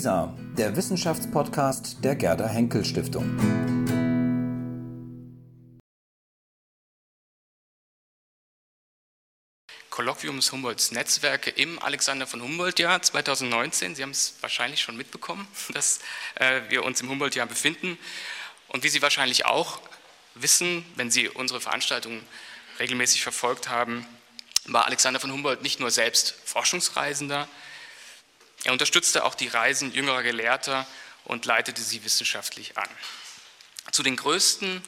WISA, der Wissenschaftspodcast der Gerda Henkel Stiftung. Kolloquium des Humboldts Netzwerke im Alexander von Humboldt-Jahr 2019. Sie haben es wahrscheinlich schon mitbekommen, dass äh, wir uns im Humboldt-Jahr befinden. Und wie Sie wahrscheinlich auch wissen, wenn Sie unsere Veranstaltungen regelmäßig verfolgt haben, war Alexander von Humboldt nicht nur selbst Forschungsreisender, er unterstützte auch die Reisen jüngerer Gelehrter und leitete sie wissenschaftlich an. Zu den größten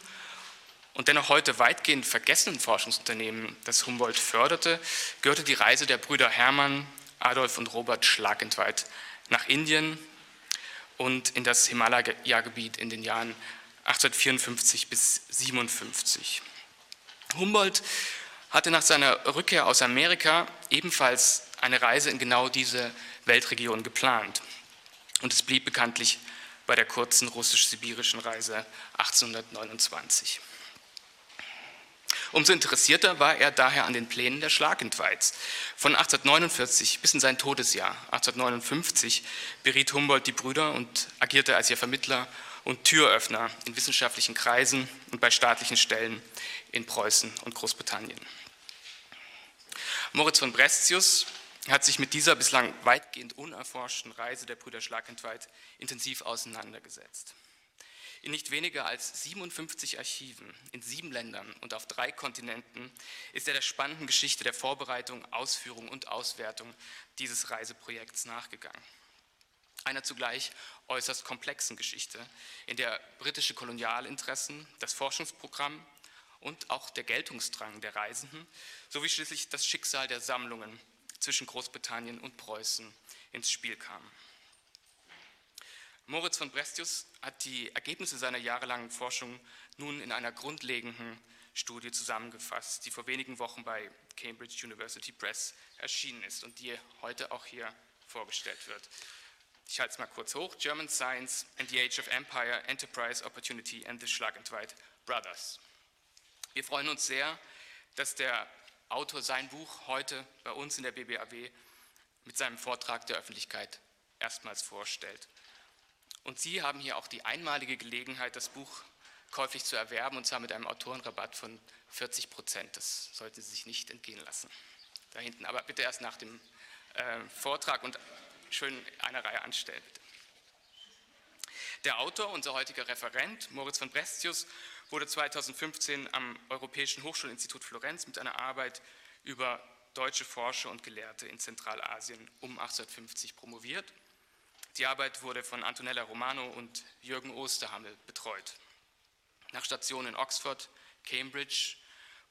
und dennoch heute weitgehend vergessenen Forschungsunternehmen, das Humboldt förderte, gehörte die Reise der Brüder Hermann, Adolf und Robert Schlagentweit nach Indien und in das Himalaya-Gebiet in den Jahren 1854 bis 57. Humboldt hatte nach seiner Rückkehr aus Amerika ebenfalls eine Reise in genau diese Weltregion geplant. Und es blieb bekanntlich bei der kurzen russisch-sibirischen Reise 1829. Umso interessierter war er daher an den Plänen der Schlagentweiz. Von 1849 bis in sein Todesjahr 1859 beriet Humboldt die Brüder und agierte als ihr Vermittler und Türöffner in wissenschaftlichen Kreisen und bei staatlichen Stellen in Preußen und Großbritannien. Moritz von Brestius hat sich mit dieser bislang weitgehend unerforschten Reise der Brüder Schlagentweit intensiv auseinandergesetzt. In nicht weniger als 57 Archiven in sieben Ländern und auf drei Kontinenten ist er der spannenden Geschichte der Vorbereitung, Ausführung und Auswertung dieses Reiseprojekts nachgegangen. Einer zugleich äußerst komplexen Geschichte, in der britische Kolonialinteressen, das Forschungsprogramm und auch der Geltungsdrang der Reisenden sowie schließlich das Schicksal der Sammlungen zwischen Großbritannien und Preußen ins Spiel kam. Moritz von Brestius hat die Ergebnisse seiner jahrelangen Forschung nun in einer grundlegenden Studie zusammengefasst, die vor wenigen Wochen bei Cambridge University Press erschienen ist und die heute auch hier vorgestellt wird. Ich halte es mal kurz hoch. German Science and the Age of Empire, Enterprise, Opportunity and the Schlagentweit Brothers. Wir freuen uns sehr, dass der Autor sein Buch heute bei uns in der BBAW mit seinem Vortrag der Öffentlichkeit erstmals vorstellt. Und Sie haben hier auch die einmalige Gelegenheit, das Buch käuflich zu erwerben, und zwar mit einem Autorenrabatt von 40 Prozent. Das sollten Sie sich nicht entgehen lassen. Da hinten, aber bitte erst nach dem äh, Vortrag und schön eine Reihe anstellen. Bitte. Der Autor, unser heutiger Referent, Moritz von Brestius, wurde 2015 am Europäischen Hochschulinstitut Florenz mit einer Arbeit über deutsche Forscher und Gelehrte in Zentralasien um 1850 promoviert. Die Arbeit wurde von Antonella Romano und Jürgen Osterhammel betreut. Nach Stationen in Oxford, Cambridge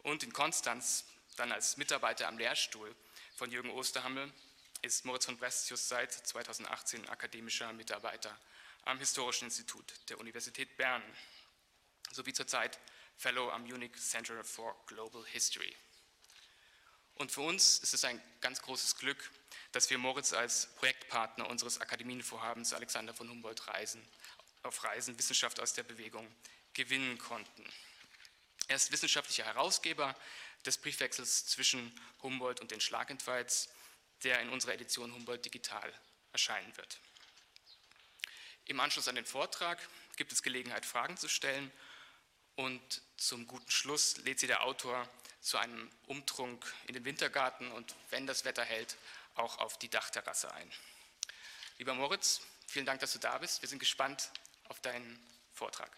und in Konstanz, dann als Mitarbeiter am Lehrstuhl von Jürgen Osterhammel, ist Moritz von Brestius seit 2018 akademischer Mitarbeiter am Historischen Institut der Universität Bern sowie zurzeit Fellow am Munich Center for Global History. Und für uns ist es ein ganz großes Glück, dass wir Moritz als Projektpartner unseres Akademienvorhabens Alexander von Humboldt Reisen, auf Reisen Wissenschaft aus der Bewegung gewinnen konnten. Er ist wissenschaftlicher Herausgeber des Briefwechsels zwischen Humboldt und den Schlagentweiz, der in unserer Edition Humboldt Digital erscheinen wird. Im Anschluss an den Vortrag gibt es Gelegenheit, Fragen zu stellen und zum guten Schluss lädt sie der Autor zu einem Umtrunk in den Wintergarten und, wenn das Wetter hält, auch auf die Dachterrasse ein. Lieber Moritz, vielen Dank, dass du da bist. Wir sind gespannt auf deinen Vortrag.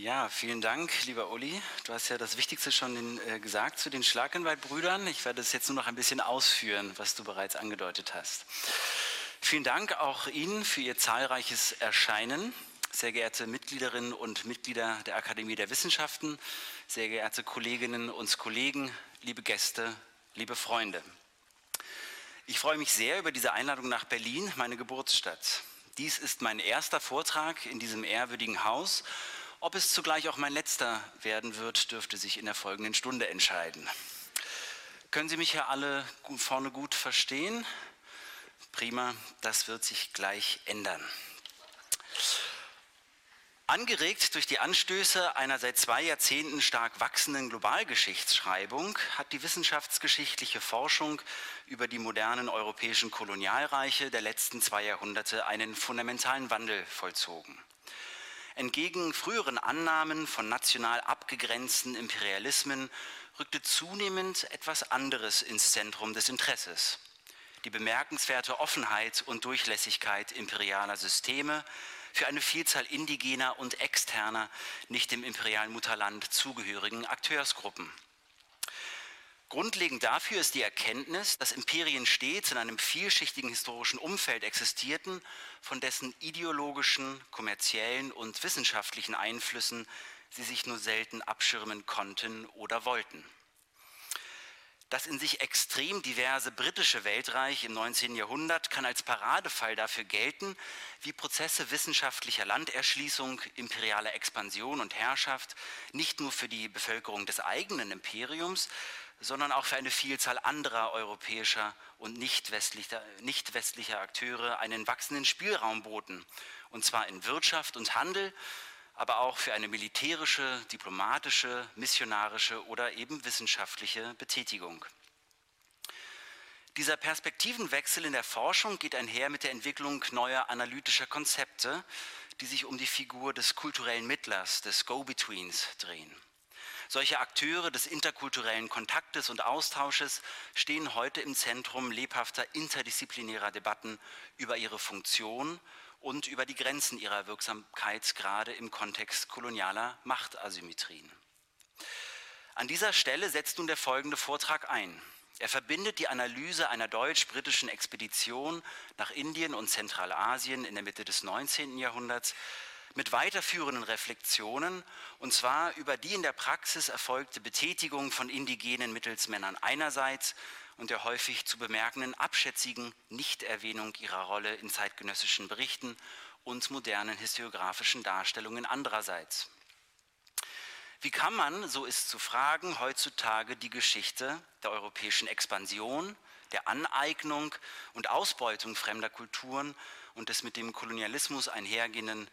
Ja, vielen Dank, lieber Uli. Du hast ja das Wichtigste schon äh, gesagt zu den Schlagenwald-Brüdern. Ich werde es jetzt nur noch ein bisschen ausführen, was du bereits angedeutet hast. Vielen Dank auch Ihnen für Ihr zahlreiches Erscheinen, sehr geehrte Mitgliederinnen und Mitglieder der Akademie der Wissenschaften, sehr geehrte Kolleginnen und Kollegen, liebe Gäste, liebe Freunde. Ich freue mich sehr über diese Einladung nach Berlin, meine Geburtsstadt. Dies ist mein erster Vortrag in diesem ehrwürdigen Haus ob es zugleich auch mein letzter werden wird, dürfte sich in der folgenden Stunde entscheiden. Können Sie mich hier alle vorne gut verstehen? Prima, das wird sich gleich ändern. Angeregt durch die Anstöße einer seit zwei Jahrzehnten stark wachsenden Globalgeschichtsschreibung hat die wissenschaftsgeschichtliche Forschung über die modernen europäischen Kolonialreiche der letzten zwei Jahrhunderte einen fundamentalen Wandel vollzogen. Entgegen früheren Annahmen von national abgegrenzten Imperialismen rückte zunehmend etwas anderes ins Zentrum des Interesses. Die bemerkenswerte Offenheit und Durchlässigkeit imperialer Systeme, für eine Vielzahl indigener und externer, nicht dem imperialen Mutterland zugehörigen Akteursgruppen. Grundlegend dafür ist die Erkenntnis, dass Imperien stets in einem vielschichtigen historischen Umfeld existierten, von dessen ideologischen, kommerziellen und wissenschaftlichen Einflüssen sie sich nur selten abschirmen konnten oder wollten. Das in sich extrem diverse britische Weltreich im 19. Jahrhundert kann als Paradefall dafür gelten, wie Prozesse wissenschaftlicher Landerschließung, imperialer Expansion und Herrschaft nicht nur für die Bevölkerung des eigenen Imperiums, sondern auch für eine Vielzahl anderer europäischer und nicht westlicher, nicht westlicher Akteure einen wachsenden Spielraum boten, und zwar in Wirtschaft und Handel, aber auch für eine militärische, diplomatische, missionarische oder eben wissenschaftliche Betätigung. Dieser Perspektivenwechsel in der Forschung geht einher mit der Entwicklung neuer analytischer Konzepte, die sich um die Figur des kulturellen Mittlers, des Go-Betweens drehen. Solche Akteure des interkulturellen Kontaktes und Austausches stehen heute im Zentrum lebhafter interdisziplinärer Debatten über ihre Funktion und über die Grenzen ihrer Wirksamkeit, gerade im Kontext kolonialer Machtasymmetrien. An dieser Stelle setzt nun der folgende Vortrag ein. Er verbindet die Analyse einer deutsch-britischen Expedition nach Indien und Zentralasien in der Mitte des 19. Jahrhunderts mit weiterführenden Reflexionen, und zwar über die in der Praxis erfolgte Betätigung von indigenen Mittelsmännern einerseits und der häufig zu bemerkenden abschätzigen Nichterwähnung ihrer Rolle in zeitgenössischen Berichten und modernen historiografischen Darstellungen andererseits. Wie kann man, so ist zu fragen, heutzutage die Geschichte der europäischen Expansion, der Aneignung und Ausbeutung fremder Kulturen und des mit dem Kolonialismus einhergehenden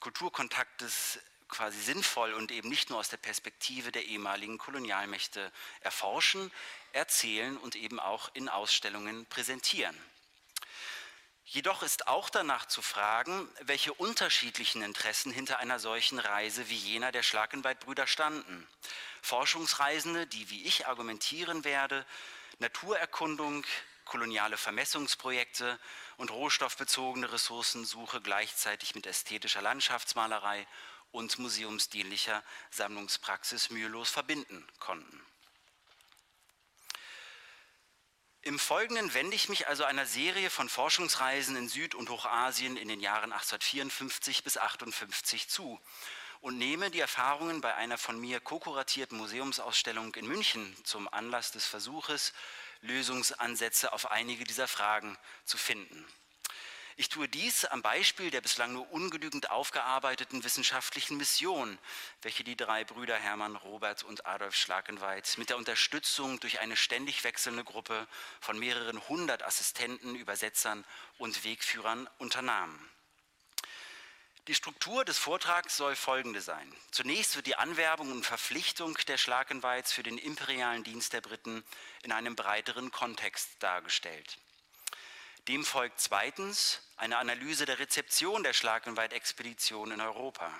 Kulturkontaktes quasi sinnvoll und eben nicht nur aus der Perspektive der ehemaligen Kolonialmächte erforschen, erzählen und eben auch in Ausstellungen präsentieren. Jedoch ist auch danach zu fragen, welche unterschiedlichen Interessen hinter einer solchen Reise wie jener der Schlagenweitbrüder standen. Forschungsreisende, die, wie ich argumentieren werde, Naturerkundung, koloniale Vermessungsprojekte und rohstoffbezogene Ressourcensuche gleichzeitig mit ästhetischer Landschaftsmalerei und museumsdienlicher Sammlungspraxis mühelos verbinden konnten. Im Folgenden wende ich mich also einer Serie von Forschungsreisen in Süd- und Hochasien in den Jahren 1854 bis 1858 zu und nehme die Erfahrungen bei einer von mir ko-kuratierten Museumsausstellung in München zum Anlass des Versuches, Lösungsansätze auf einige dieser Fragen zu finden. Ich tue dies am Beispiel der bislang nur ungenügend aufgearbeiteten wissenschaftlichen Mission, welche die drei Brüder Hermann, Robert und Adolf Schlagenweit mit der Unterstützung durch eine ständig wechselnde Gruppe von mehreren hundert Assistenten, Übersetzern und Wegführern unternahmen. Die Struktur des Vortrags soll folgende sein. Zunächst wird die Anwerbung und Verpflichtung der Schlagenweits für den imperialen Dienst der Briten in einem breiteren Kontext dargestellt. Dem folgt zweitens eine Analyse der Rezeption der Schlagenweit-Expedition in Europa.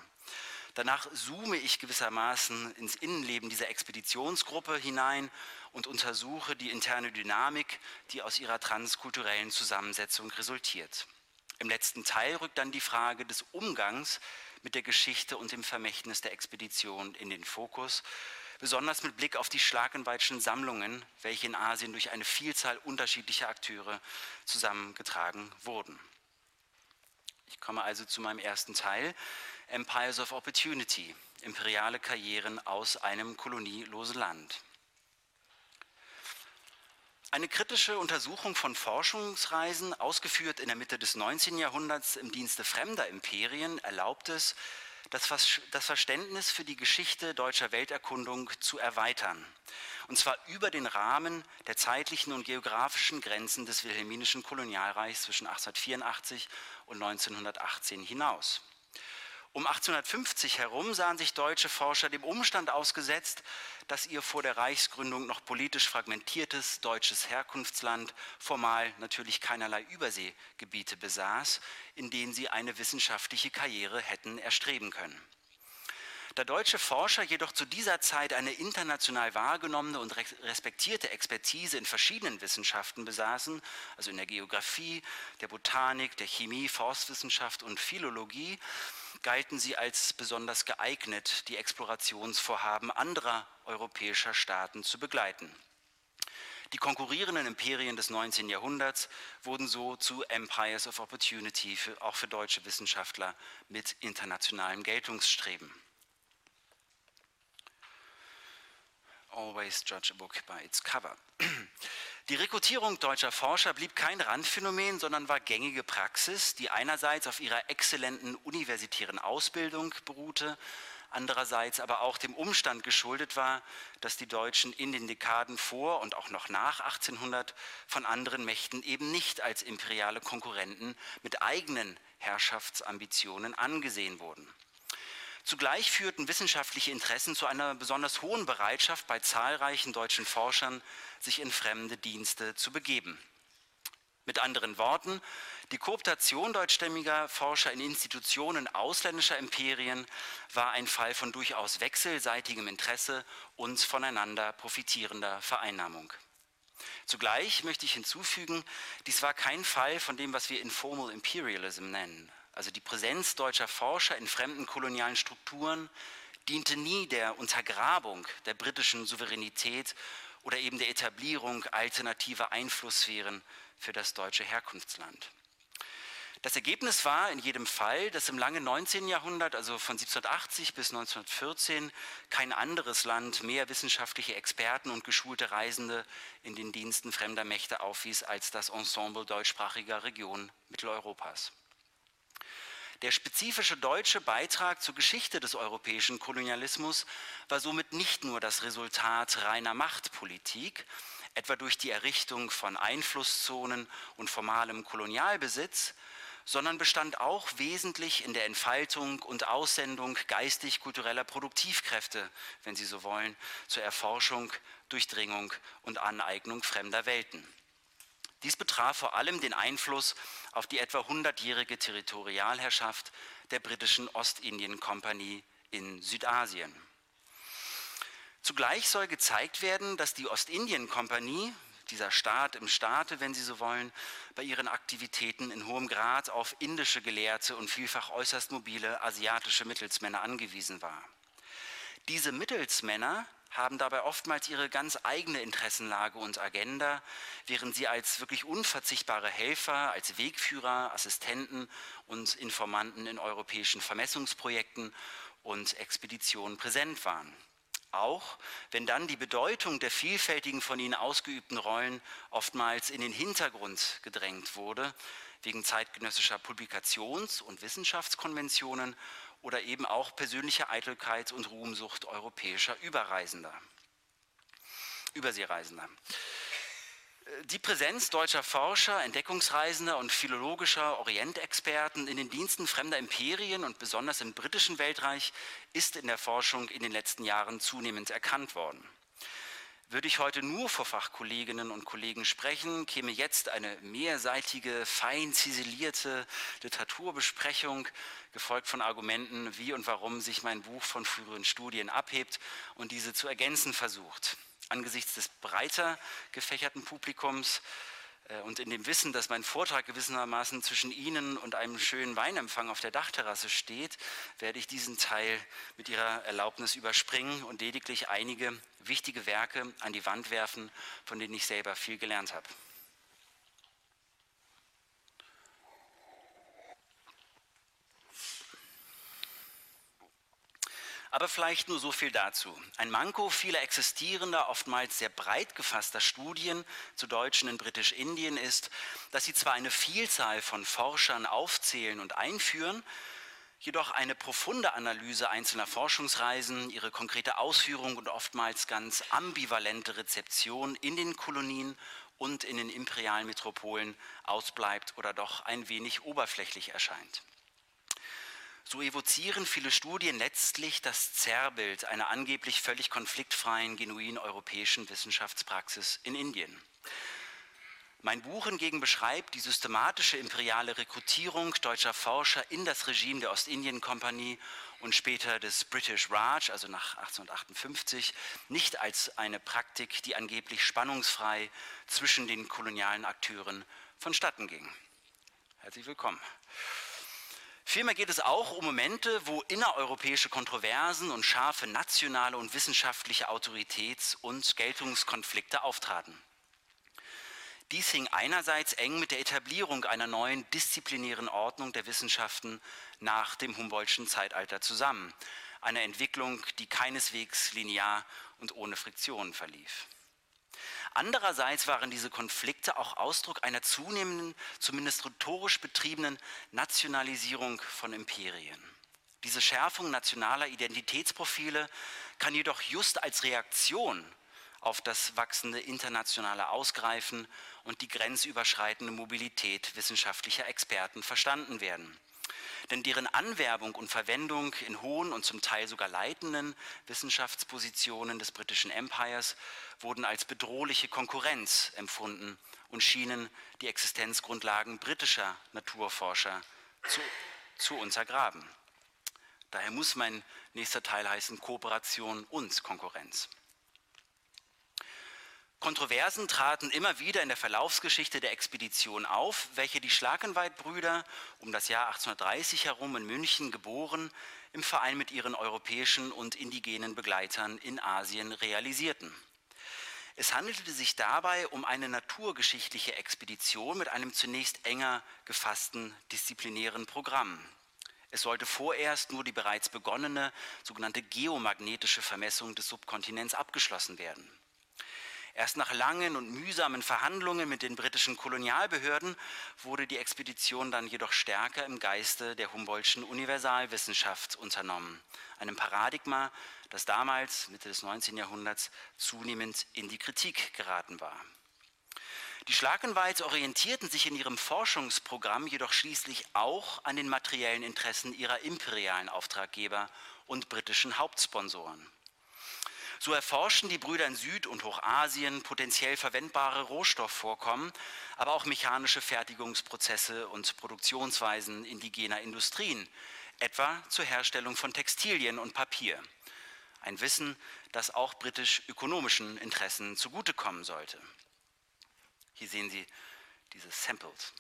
Danach zoome ich gewissermaßen ins Innenleben dieser Expeditionsgruppe hinein und untersuche die interne Dynamik, die aus ihrer transkulturellen Zusammensetzung resultiert. Im letzten Teil rückt dann die Frage des Umgangs mit der Geschichte und dem Vermächtnis der Expedition in den Fokus besonders mit Blick auf die Schlagenweitschen Sammlungen, welche in Asien durch eine Vielzahl unterschiedlicher Akteure zusammengetragen wurden. Ich komme also zu meinem ersten Teil, Empires of Opportunity, imperiale Karrieren aus einem kolonielosen Land. Eine kritische Untersuchung von Forschungsreisen, ausgeführt in der Mitte des 19. Jahrhunderts im Dienste fremder Imperien, erlaubt es, das Verständnis für die Geschichte deutscher Welterkundung zu erweitern. Und zwar über den Rahmen der zeitlichen und geografischen Grenzen des wilhelminischen Kolonialreichs zwischen 1884 und 1918 hinaus. Um 1850 herum sahen sich deutsche Forscher dem Umstand ausgesetzt, dass ihr vor der Reichsgründung noch politisch fragmentiertes deutsches Herkunftsland formal natürlich keinerlei Überseegebiete besaß, in denen sie eine wissenschaftliche Karriere hätten erstreben können. Da deutsche Forscher jedoch zu dieser Zeit eine international wahrgenommene und respektierte Expertise in verschiedenen Wissenschaften besaßen, also in der Geographie, der Botanik, der Chemie, Forstwissenschaft und Philologie, galten sie als besonders geeignet, die Explorationsvorhaben anderer europäischer Staaten zu begleiten. Die konkurrierenden Imperien des 19. Jahrhunderts wurden so zu Empires of Opportunity, für, auch für deutsche Wissenschaftler mit internationalem Geltungsstreben. Always judge a book by its cover. Die Rekrutierung deutscher Forscher blieb kein Randphänomen, sondern war gängige Praxis, die einerseits auf ihrer exzellenten universitären Ausbildung beruhte, andererseits aber auch dem Umstand geschuldet war, dass die Deutschen in den Dekaden vor und auch noch nach 1800 von anderen Mächten eben nicht als imperiale Konkurrenten mit eigenen Herrschaftsambitionen angesehen wurden. Zugleich führten wissenschaftliche Interessen zu einer besonders hohen Bereitschaft bei zahlreichen deutschen Forschern, sich in fremde Dienste zu begeben. Mit anderen Worten, die Kooptation deutschstämmiger Forscher in Institutionen ausländischer Imperien war ein Fall von durchaus wechselseitigem Interesse und voneinander profitierender Vereinnahmung. Zugleich möchte ich hinzufügen, dies war kein Fall von dem, was wir Informal Imperialism nennen, also die Präsenz deutscher Forscher in fremden kolonialen Strukturen, diente nie der Untergrabung der britischen Souveränität oder eben der Etablierung alternativer Einflusssphären für das deutsche Herkunftsland. Das Ergebnis war in jedem Fall, dass im langen 19. Jahrhundert, also von 1780 bis 1914, kein anderes Land mehr wissenschaftliche Experten und geschulte Reisende in den Diensten fremder Mächte aufwies als das Ensemble deutschsprachiger Regionen Mitteleuropas. Der spezifische deutsche Beitrag zur Geschichte des europäischen Kolonialismus war somit nicht nur das Resultat reiner Machtpolitik, etwa durch die Errichtung von Einflusszonen und formalem Kolonialbesitz, sondern bestand auch wesentlich in der Entfaltung und Aussendung geistig-kultureller Produktivkräfte, wenn Sie so wollen, zur Erforschung, Durchdringung und Aneignung fremder Welten. Dies betraf vor allem den Einfluss auf die etwa hundertjährige Territorialherrschaft der britischen Ostindien-Kompanie in Südasien. Zugleich soll gezeigt werden, dass die Ostindien-Kompanie, dieser Staat im Staate, wenn Sie so wollen, bei ihren Aktivitäten in hohem Grad auf indische Gelehrte und vielfach äußerst mobile asiatische Mittelsmänner angewiesen war. Diese Mittelsmänner haben dabei oftmals ihre ganz eigene Interessenlage und Agenda, während sie als wirklich unverzichtbare Helfer, als Wegführer, Assistenten und Informanten in europäischen Vermessungsprojekten und Expeditionen präsent waren. Auch wenn dann die Bedeutung der vielfältigen von ihnen ausgeübten Rollen oftmals in den Hintergrund gedrängt wurde, wegen zeitgenössischer Publikations- und Wissenschaftskonventionen oder eben auch persönliche Eitelkeit und Ruhmsucht europäischer Überreisender, Überseereisender. Die Präsenz deutscher Forscher, Entdeckungsreisender und philologischer Orientexperten in den Diensten fremder Imperien und besonders im britischen Weltreich ist in der Forschung in den letzten Jahren zunehmend erkannt worden. Würde ich heute nur vor Fachkolleginnen und Kollegen sprechen, käme jetzt eine mehrseitige, fein ziselierte Literaturbesprechung, gefolgt von Argumenten, wie und warum sich mein Buch von früheren Studien abhebt und diese zu ergänzen versucht. Angesichts des breiter gefächerten Publikums und in dem Wissen, dass mein Vortrag gewissermaßen zwischen Ihnen und einem schönen Weinempfang auf der Dachterrasse steht, werde ich diesen Teil mit Ihrer Erlaubnis überspringen und lediglich einige wichtige Werke an die Wand werfen, von denen ich selber viel gelernt habe. Aber vielleicht nur so viel dazu. Ein Manko vieler existierender, oftmals sehr breit gefasster Studien zu Deutschen in Britisch-Indien ist, dass sie zwar eine Vielzahl von Forschern aufzählen und einführen, jedoch eine profunde Analyse einzelner Forschungsreisen, ihre konkrete Ausführung und oftmals ganz ambivalente Rezeption in den Kolonien und in den imperialen Metropolen ausbleibt oder doch ein wenig oberflächlich erscheint. So evozieren viele Studien letztlich das Zerrbild einer angeblich völlig konfliktfreien, genuin europäischen Wissenschaftspraxis in Indien. Mein Buch hingegen beschreibt die systematische imperiale Rekrutierung deutscher Forscher in das Regime der Ostindien-Kompanie und später des British Raj, also nach 1858, nicht als eine Praktik, die angeblich spannungsfrei zwischen den kolonialen Akteuren vonstatten ging. Herzlich willkommen. Vielmehr geht es auch um Momente, wo innereuropäische Kontroversen und scharfe nationale und wissenschaftliche Autoritäts- und Geltungskonflikte auftraten. Dies hing einerseits eng mit der Etablierung einer neuen disziplinären Ordnung der Wissenschaften nach dem Humboldtschen Zeitalter zusammen, einer Entwicklung, die keineswegs linear und ohne Friktionen verlief. Andererseits waren diese Konflikte auch Ausdruck einer zunehmenden, zumindest rhetorisch betriebenen Nationalisierung von Imperien. Diese Schärfung nationaler Identitätsprofile kann jedoch just als Reaktion auf das wachsende internationale Ausgreifen und die grenzüberschreitende Mobilität wissenschaftlicher Experten verstanden werden. Denn deren Anwerbung und Verwendung in hohen und zum Teil sogar leitenden Wissenschaftspositionen des britischen Empires wurden als bedrohliche Konkurrenz empfunden und schienen die Existenzgrundlagen britischer Naturforscher zu, zu untergraben. Daher muss mein nächster Teil heißen Kooperation und Konkurrenz. Kontroversen traten immer wieder in der Verlaufsgeschichte der Expedition auf, welche die Schlakenweit-Brüder um das Jahr 1830 herum in München geboren, im Verein mit ihren europäischen und indigenen Begleitern in Asien realisierten. Es handelte sich dabei um eine naturgeschichtliche Expedition mit einem zunächst enger gefassten disziplinären Programm. Es sollte vorerst nur die bereits begonnene sogenannte geomagnetische Vermessung des Subkontinents abgeschlossen werden. Erst nach langen und mühsamen Verhandlungen mit den britischen Kolonialbehörden wurde die Expedition dann jedoch stärker im Geiste der Humboldtschen Universalwissenschaft unternommen, einem Paradigma, das damals, Mitte des 19. Jahrhunderts, zunehmend in die Kritik geraten war. Die Schlagenweiz orientierten sich in ihrem Forschungsprogramm jedoch schließlich auch an den materiellen Interessen ihrer imperialen Auftraggeber und britischen Hauptsponsoren. So erforschen die Brüder in Süd- und Hochasien potenziell verwendbare Rohstoffvorkommen, aber auch mechanische Fertigungsprozesse und Produktionsweisen indigener Industrien, etwa zur Herstellung von Textilien und Papier. Ein Wissen, das auch britisch-ökonomischen Interessen zugutekommen sollte. Hier sehen Sie diese Samples.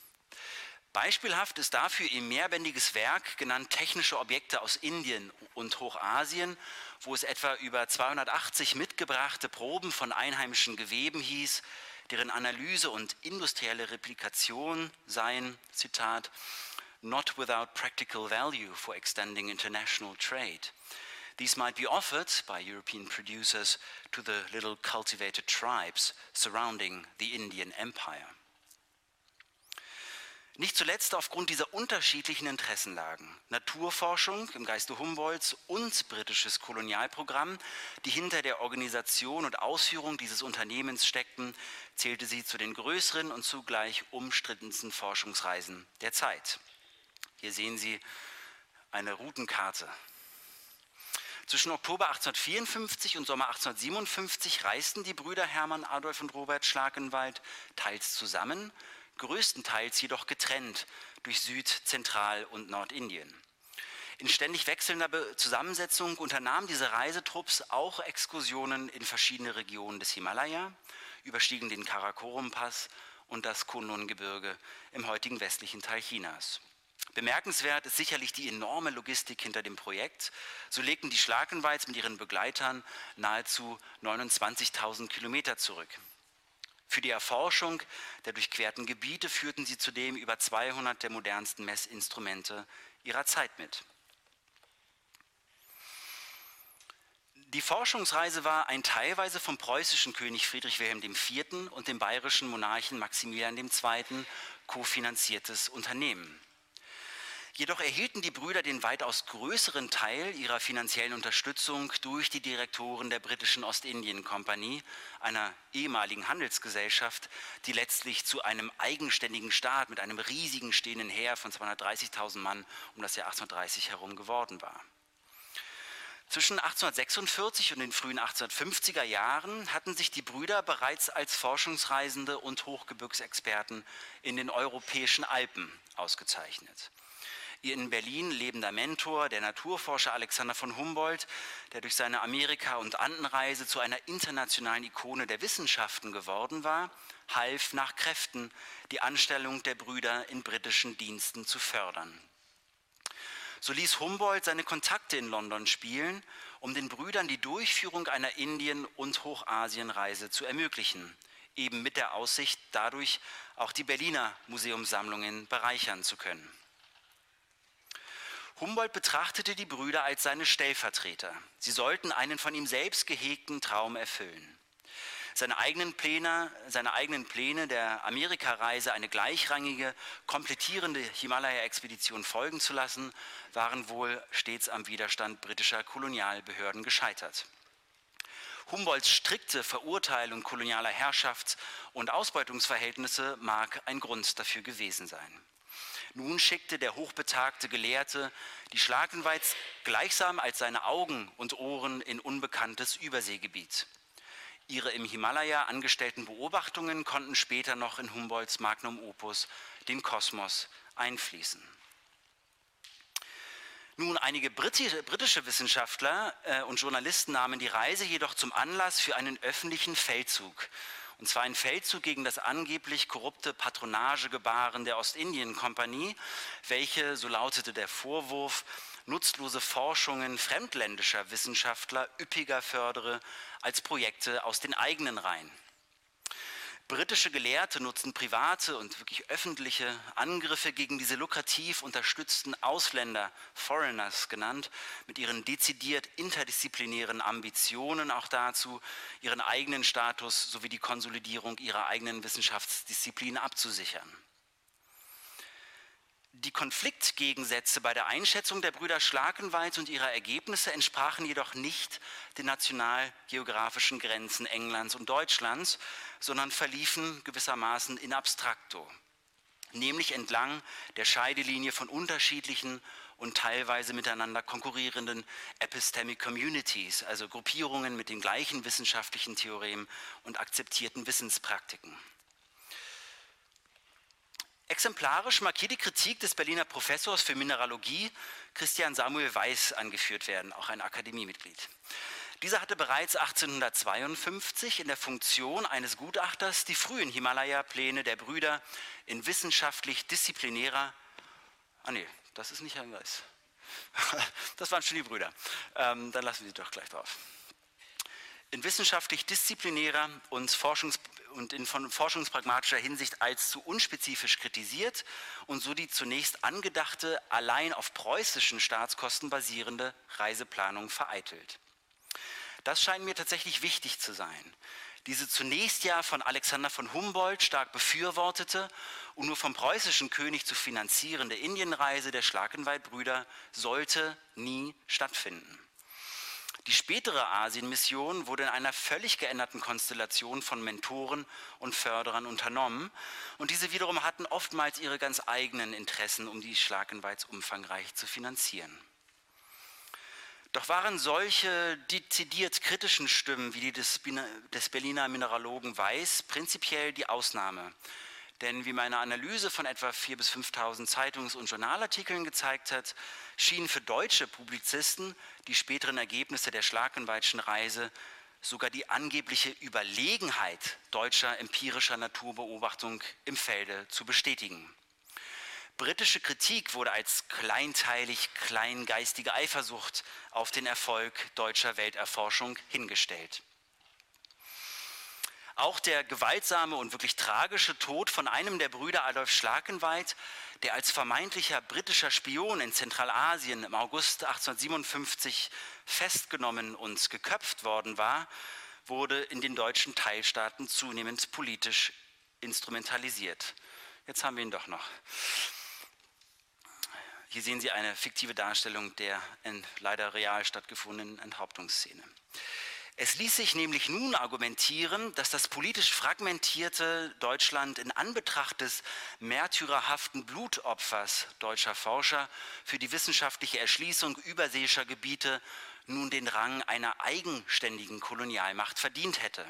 Beispielhaft ist dafür ihr mehrbändiges Werk, genannt Technische Objekte aus Indien und Hochasien, wo es etwa über 280 mitgebrachte Proben von einheimischen Geweben hieß, deren Analyse und industrielle Replikation seien, Zitat, not without practical value for extending international trade. These might be offered by European producers to the little cultivated tribes surrounding the Indian Empire. Nicht zuletzt aufgrund dieser unterschiedlichen Interessenlagen, Naturforschung im Geiste Humboldts und britisches Kolonialprogramm, die hinter der Organisation und Ausführung dieses Unternehmens steckten, zählte sie zu den größeren und zugleich umstrittensten Forschungsreisen der Zeit. Hier sehen Sie eine Routenkarte. Zwischen Oktober 1854 und Sommer 1857 reisten die Brüder Hermann Adolf und Robert Schlagenwald teils zusammen, größtenteils jedoch getrennt durch Süd-, Zentral- und Nordindien. In ständig wechselnder Zusammensetzung unternahmen diese Reisetrupps auch Exkursionen in verschiedene Regionen des Himalaya, überstiegen den Karakorum-Pass und das Kunlun-Gebirge im heutigen westlichen Teil Chinas. Bemerkenswert ist sicherlich die enorme Logistik hinter dem Projekt. So legten die Schlakenweiz mit ihren Begleitern nahezu 29.000 Kilometer zurück. Für die Erforschung der durchquerten Gebiete führten sie zudem über 200 der modernsten Messinstrumente ihrer Zeit mit. Die Forschungsreise war ein teilweise vom preußischen König Friedrich Wilhelm IV. und dem bayerischen Monarchen Maximilian II. kofinanziertes Unternehmen. Jedoch erhielten die Brüder den weitaus größeren Teil ihrer finanziellen Unterstützung durch die Direktoren der britischen Ostindien-Kompanie, einer ehemaligen Handelsgesellschaft, die letztlich zu einem eigenständigen Staat mit einem riesigen stehenden Heer von 230.000 Mann um das Jahr 1830 herum geworden war. Zwischen 1846 und den frühen 1850er Jahren hatten sich die Brüder bereits als Forschungsreisende und Hochgebirgsexperten in den europäischen Alpen ausgezeichnet. Ihr in Berlin lebender Mentor, der Naturforscher Alexander von Humboldt, der durch seine Amerika- und Andenreise zu einer internationalen Ikone der Wissenschaften geworden war, half nach Kräften, die Anstellung der Brüder in britischen Diensten zu fördern. So ließ Humboldt seine Kontakte in London spielen, um den Brüdern die Durchführung einer Indien- und Hochasienreise zu ermöglichen, eben mit der Aussicht, dadurch auch die Berliner Museumssammlungen bereichern zu können. Humboldt betrachtete die Brüder als seine Stellvertreter. Sie sollten einen von ihm selbst gehegten Traum erfüllen. Seine eigenen Pläne, seine eigenen Pläne der Amerikareise eine gleichrangige, komplettierende Himalaya-Expedition folgen zu lassen, waren wohl stets am Widerstand britischer Kolonialbehörden gescheitert. Humboldts strikte Verurteilung kolonialer Herrschafts- und Ausbeutungsverhältnisse mag ein Grund dafür gewesen sein. Nun schickte der hochbetagte Gelehrte die Schlagenweiz gleichsam als seine Augen und Ohren in unbekanntes Überseegebiet. Ihre im Himalaya angestellten Beobachtungen konnten später noch in Humboldts Magnum Opus, den Kosmos, einfließen. Nun, einige britische Wissenschaftler äh, und Journalisten nahmen die Reise jedoch zum Anlass für einen öffentlichen Feldzug und zwar ein Feldzug gegen das angeblich korrupte Patronagegebaren der Ostindien-Kompanie, welche, so lautete der Vorwurf, nutzlose Forschungen fremdländischer Wissenschaftler üppiger fördere als Projekte aus den eigenen Reihen. Britische Gelehrte nutzten private und wirklich öffentliche Angriffe gegen diese lukrativ unterstützten Ausländer, Foreigners genannt, mit ihren dezidiert interdisziplinären Ambitionen auch dazu, ihren eigenen Status sowie die Konsolidierung ihrer eigenen Wissenschaftsdisziplin abzusichern. Die Konfliktgegensätze bei der Einschätzung der Brüder Schlakenwald und ihrer Ergebnisse entsprachen jedoch nicht den nationalgeografischen Grenzen Englands und Deutschlands, sondern verliefen gewissermaßen in abstracto, nämlich entlang der Scheidelinie von unterschiedlichen und teilweise miteinander konkurrierenden Epistemic Communities, also Gruppierungen mit den gleichen wissenschaftlichen Theoremen und akzeptierten Wissenspraktiken. Exemplarisch die Kritik des Berliner Professors für Mineralogie Christian Samuel Weiß angeführt werden, auch ein Akademiemitglied. Dieser hatte bereits 1852 in der Funktion eines Gutachters die frühen Himalaya-Pläne der Brüder in wissenschaftlich disziplinärer, ah nee, das ist nicht Herr Weiß, das waren schon die Brüder, ähm, dann lassen wir sie doch gleich drauf in wissenschaftlich disziplinärer und, Forschungs und in forschungspragmatischer Hinsicht als zu unspezifisch kritisiert und so die zunächst angedachte, allein auf preußischen Staatskosten basierende Reiseplanung vereitelt. Das scheint mir tatsächlich wichtig zu sein. Diese zunächst ja von Alexander von Humboldt stark befürwortete und nur vom preußischen König zu finanzierende Indienreise der Schlagenwaldbrüder sollte nie stattfinden. Die spätere Asienmission wurde in einer völlig geänderten Konstellation von Mentoren und Förderern unternommen und diese wiederum hatten oftmals ihre ganz eigenen Interessen, um die Schlagenweiz umfangreich zu finanzieren. Doch waren solche dezidiert kritischen Stimmen wie die des, des Berliner Mineralogen Weiß prinzipiell die Ausnahme. Denn wie meine Analyse von etwa 4.000 bis 5.000 Zeitungs- und Journalartikeln gezeigt hat, schienen für deutsche Publizisten die späteren Ergebnisse der Schlagenweitschen Reise sogar die angebliche Überlegenheit deutscher empirischer Naturbeobachtung im Felde zu bestätigen. Britische Kritik wurde als kleinteilig kleingeistige Eifersucht auf den Erfolg deutscher Welterforschung hingestellt. Auch der gewaltsame und wirklich tragische Tod von einem der Brüder Adolf Schlakenweit, der als vermeintlicher britischer Spion in Zentralasien im August 1857 festgenommen und geköpft worden war, wurde in den deutschen Teilstaaten zunehmend politisch instrumentalisiert. Jetzt haben wir ihn doch noch. Hier sehen Sie eine fiktive Darstellung der leider real stattgefundenen Enthauptungsszene. Es ließ sich nämlich nun argumentieren, dass das politisch fragmentierte Deutschland in Anbetracht des märtyrerhaften Blutopfers deutscher Forscher für die wissenschaftliche Erschließung überseeischer Gebiete nun den Rang einer eigenständigen Kolonialmacht verdient hätte.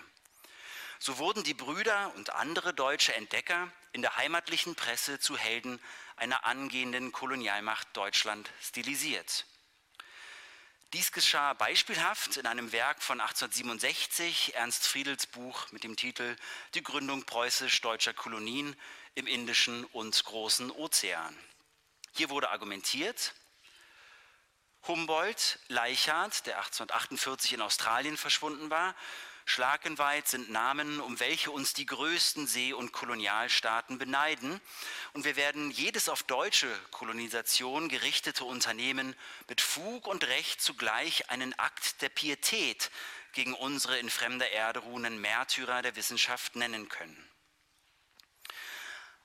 So wurden die Brüder und andere deutsche Entdecker in der heimatlichen Presse zu Helden einer angehenden Kolonialmacht Deutschland stilisiert. Dies geschah beispielhaft in einem Werk von 1867, Ernst Friedels Buch mit dem Titel Die Gründung preußisch-deutscher Kolonien im Indischen und Großen Ozean. Hier wurde argumentiert, Humboldt, Leichhardt, der 1848 in Australien verschwunden war, Schlagenweit sind Namen, um welche uns die größten See- und Kolonialstaaten beneiden. Und wir werden jedes auf deutsche Kolonisation gerichtete Unternehmen mit Fug und Recht zugleich einen Akt der Pietät gegen unsere in fremder Erde ruhenden Märtyrer der Wissenschaft nennen können.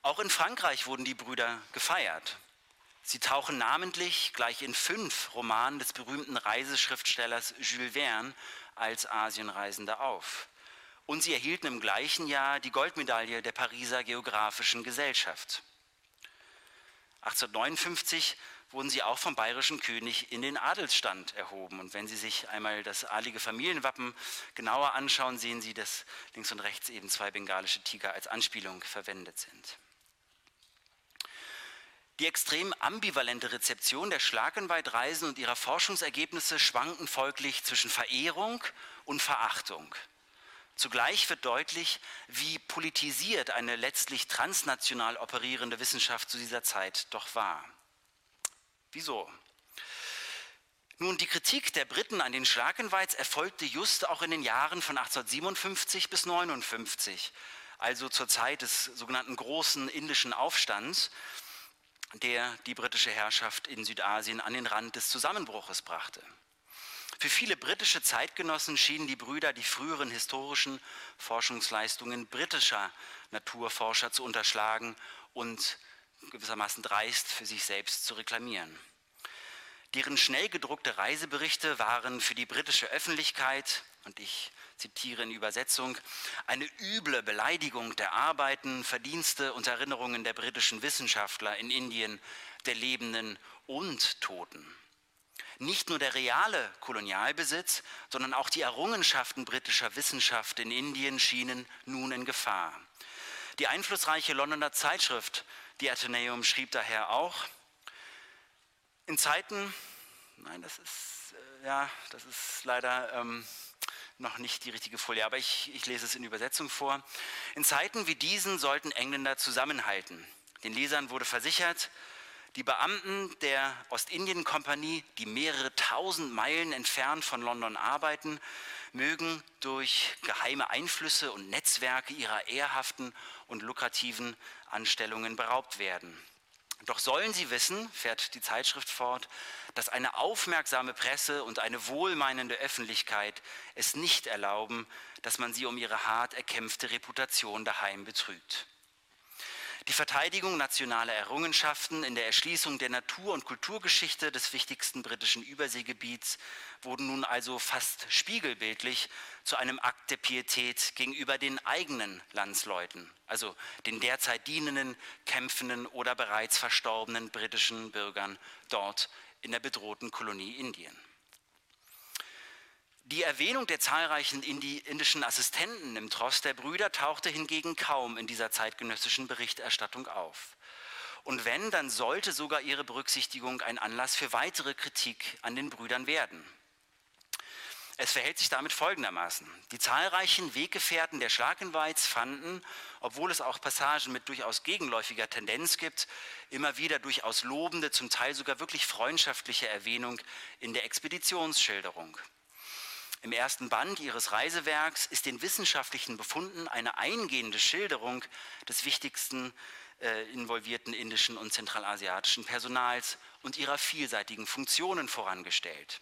Auch in Frankreich wurden die Brüder gefeiert. Sie tauchen namentlich gleich in fünf Romanen des berühmten Reiseschriftstellers Jules Verne als Asienreisende auf. Und sie erhielten im gleichen Jahr die Goldmedaille der Pariser Geographischen Gesellschaft. 1859 wurden sie auch vom bayerischen König in den Adelsstand erhoben. Und wenn Sie sich einmal das adlige Familienwappen genauer anschauen, sehen Sie, dass links und rechts eben zwei bengalische Tiger als Anspielung verwendet sind. Die extrem ambivalente Rezeption der Schlagenweitreisen und ihrer Forschungsergebnisse schwanken folglich zwischen Verehrung und Verachtung. Zugleich wird deutlich, wie politisiert eine letztlich transnational operierende Wissenschaft zu dieser Zeit doch war. Wieso? Nun, die Kritik der Briten an den Schlagenweits erfolgte just auch in den Jahren von 1857 bis 1859, also zur Zeit des sogenannten großen indischen Aufstands der die britische Herrschaft in Südasien an den Rand des Zusammenbruches brachte. Für viele britische Zeitgenossen schienen die Brüder die früheren historischen Forschungsleistungen britischer Naturforscher zu unterschlagen und gewissermaßen dreist für sich selbst zu reklamieren. Deren schnell gedruckte Reiseberichte waren für die britische Öffentlichkeit, und ich zitiere in Übersetzung, eine üble Beleidigung der Arbeiten, Verdienste und Erinnerungen der britischen Wissenschaftler in Indien, der Lebenden und Toten. Nicht nur der reale Kolonialbesitz, sondern auch die Errungenschaften britischer Wissenschaft in Indien schienen nun in Gefahr. Die einflussreiche Londoner Zeitschrift, die Athenaeum, schrieb daher auch, in Zeiten, nein, das ist, äh, ja, das ist leider ähm, noch nicht die richtige Folie, aber ich, ich lese es in Übersetzung vor. In Zeiten wie diesen sollten Engländer zusammenhalten. Den Lesern wurde versichert, die Beamten der Ostindien-Kompanie, die mehrere tausend Meilen entfernt von London arbeiten, mögen durch geheime Einflüsse und Netzwerke ihrer ehrhaften und lukrativen Anstellungen beraubt werden. Doch sollen sie wissen, fährt die Zeitschrift fort, dass eine aufmerksame Presse und eine wohlmeinende Öffentlichkeit es nicht erlauben, dass man sie um ihre hart erkämpfte Reputation daheim betrügt. Die Verteidigung nationaler Errungenschaften in der Erschließung der Natur- und Kulturgeschichte des wichtigsten britischen Überseegebiets wurden nun also fast spiegelbildlich zu einem Akt der Pietät gegenüber den eigenen Landsleuten, also den derzeit dienenden, kämpfenden oder bereits verstorbenen britischen Bürgern dort in der bedrohten Kolonie Indien. Die Erwähnung der zahlreichen indischen Assistenten im Trost der Brüder tauchte hingegen kaum in dieser zeitgenössischen Berichterstattung auf. Und wenn, dann sollte sogar ihre Berücksichtigung ein Anlass für weitere Kritik an den Brüdern werden. Es verhält sich damit folgendermaßen. Die zahlreichen Weggefährten der Schlagenweiz fanden, obwohl es auch Passagen mit durchaus gegenläufiger Tendenz gibt, immer wieder durchaus lobende, zum Teil sogar wirklich freundschaftliche Erwähnung in der Expeditionsschilderung. Im ersten Band ihres Reisewerks ist den wissenschaftlichen Befunden eine eingehende Schilderung des wichtigsten äh, involvierten indischen und zentralasiatischen Personals und ihrer vielseitigen Funktionen vorangestellt.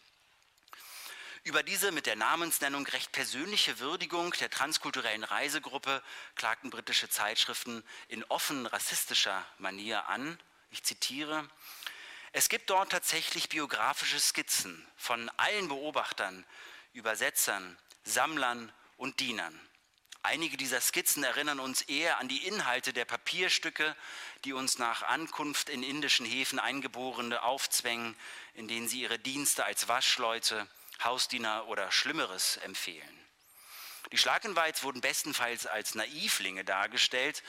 Über diese mit der Namensnennung recht persönliche Würdigung der transkulturellen Reisegruppe klagten britische Zeitschriften in offen rassistischer Manier an. Ich zitiere, Es gibt dort tatsächlich biografische Skizzen von allen Beobachtern, Übersetzern, Sammlern und Dienern. Einige dieser Skizzen erinnern uns eher an die Inhalte der Papierstücke, die uns nach Ankunft in indischen Häfen Eingeborene aufzwängen, in denen sie ihre Dienste als Waschleute, Hausdiener oder Schlimmeres empfehlen. Die Schlagenweiz wurden bestenfalls als Naivlinge dargestellt.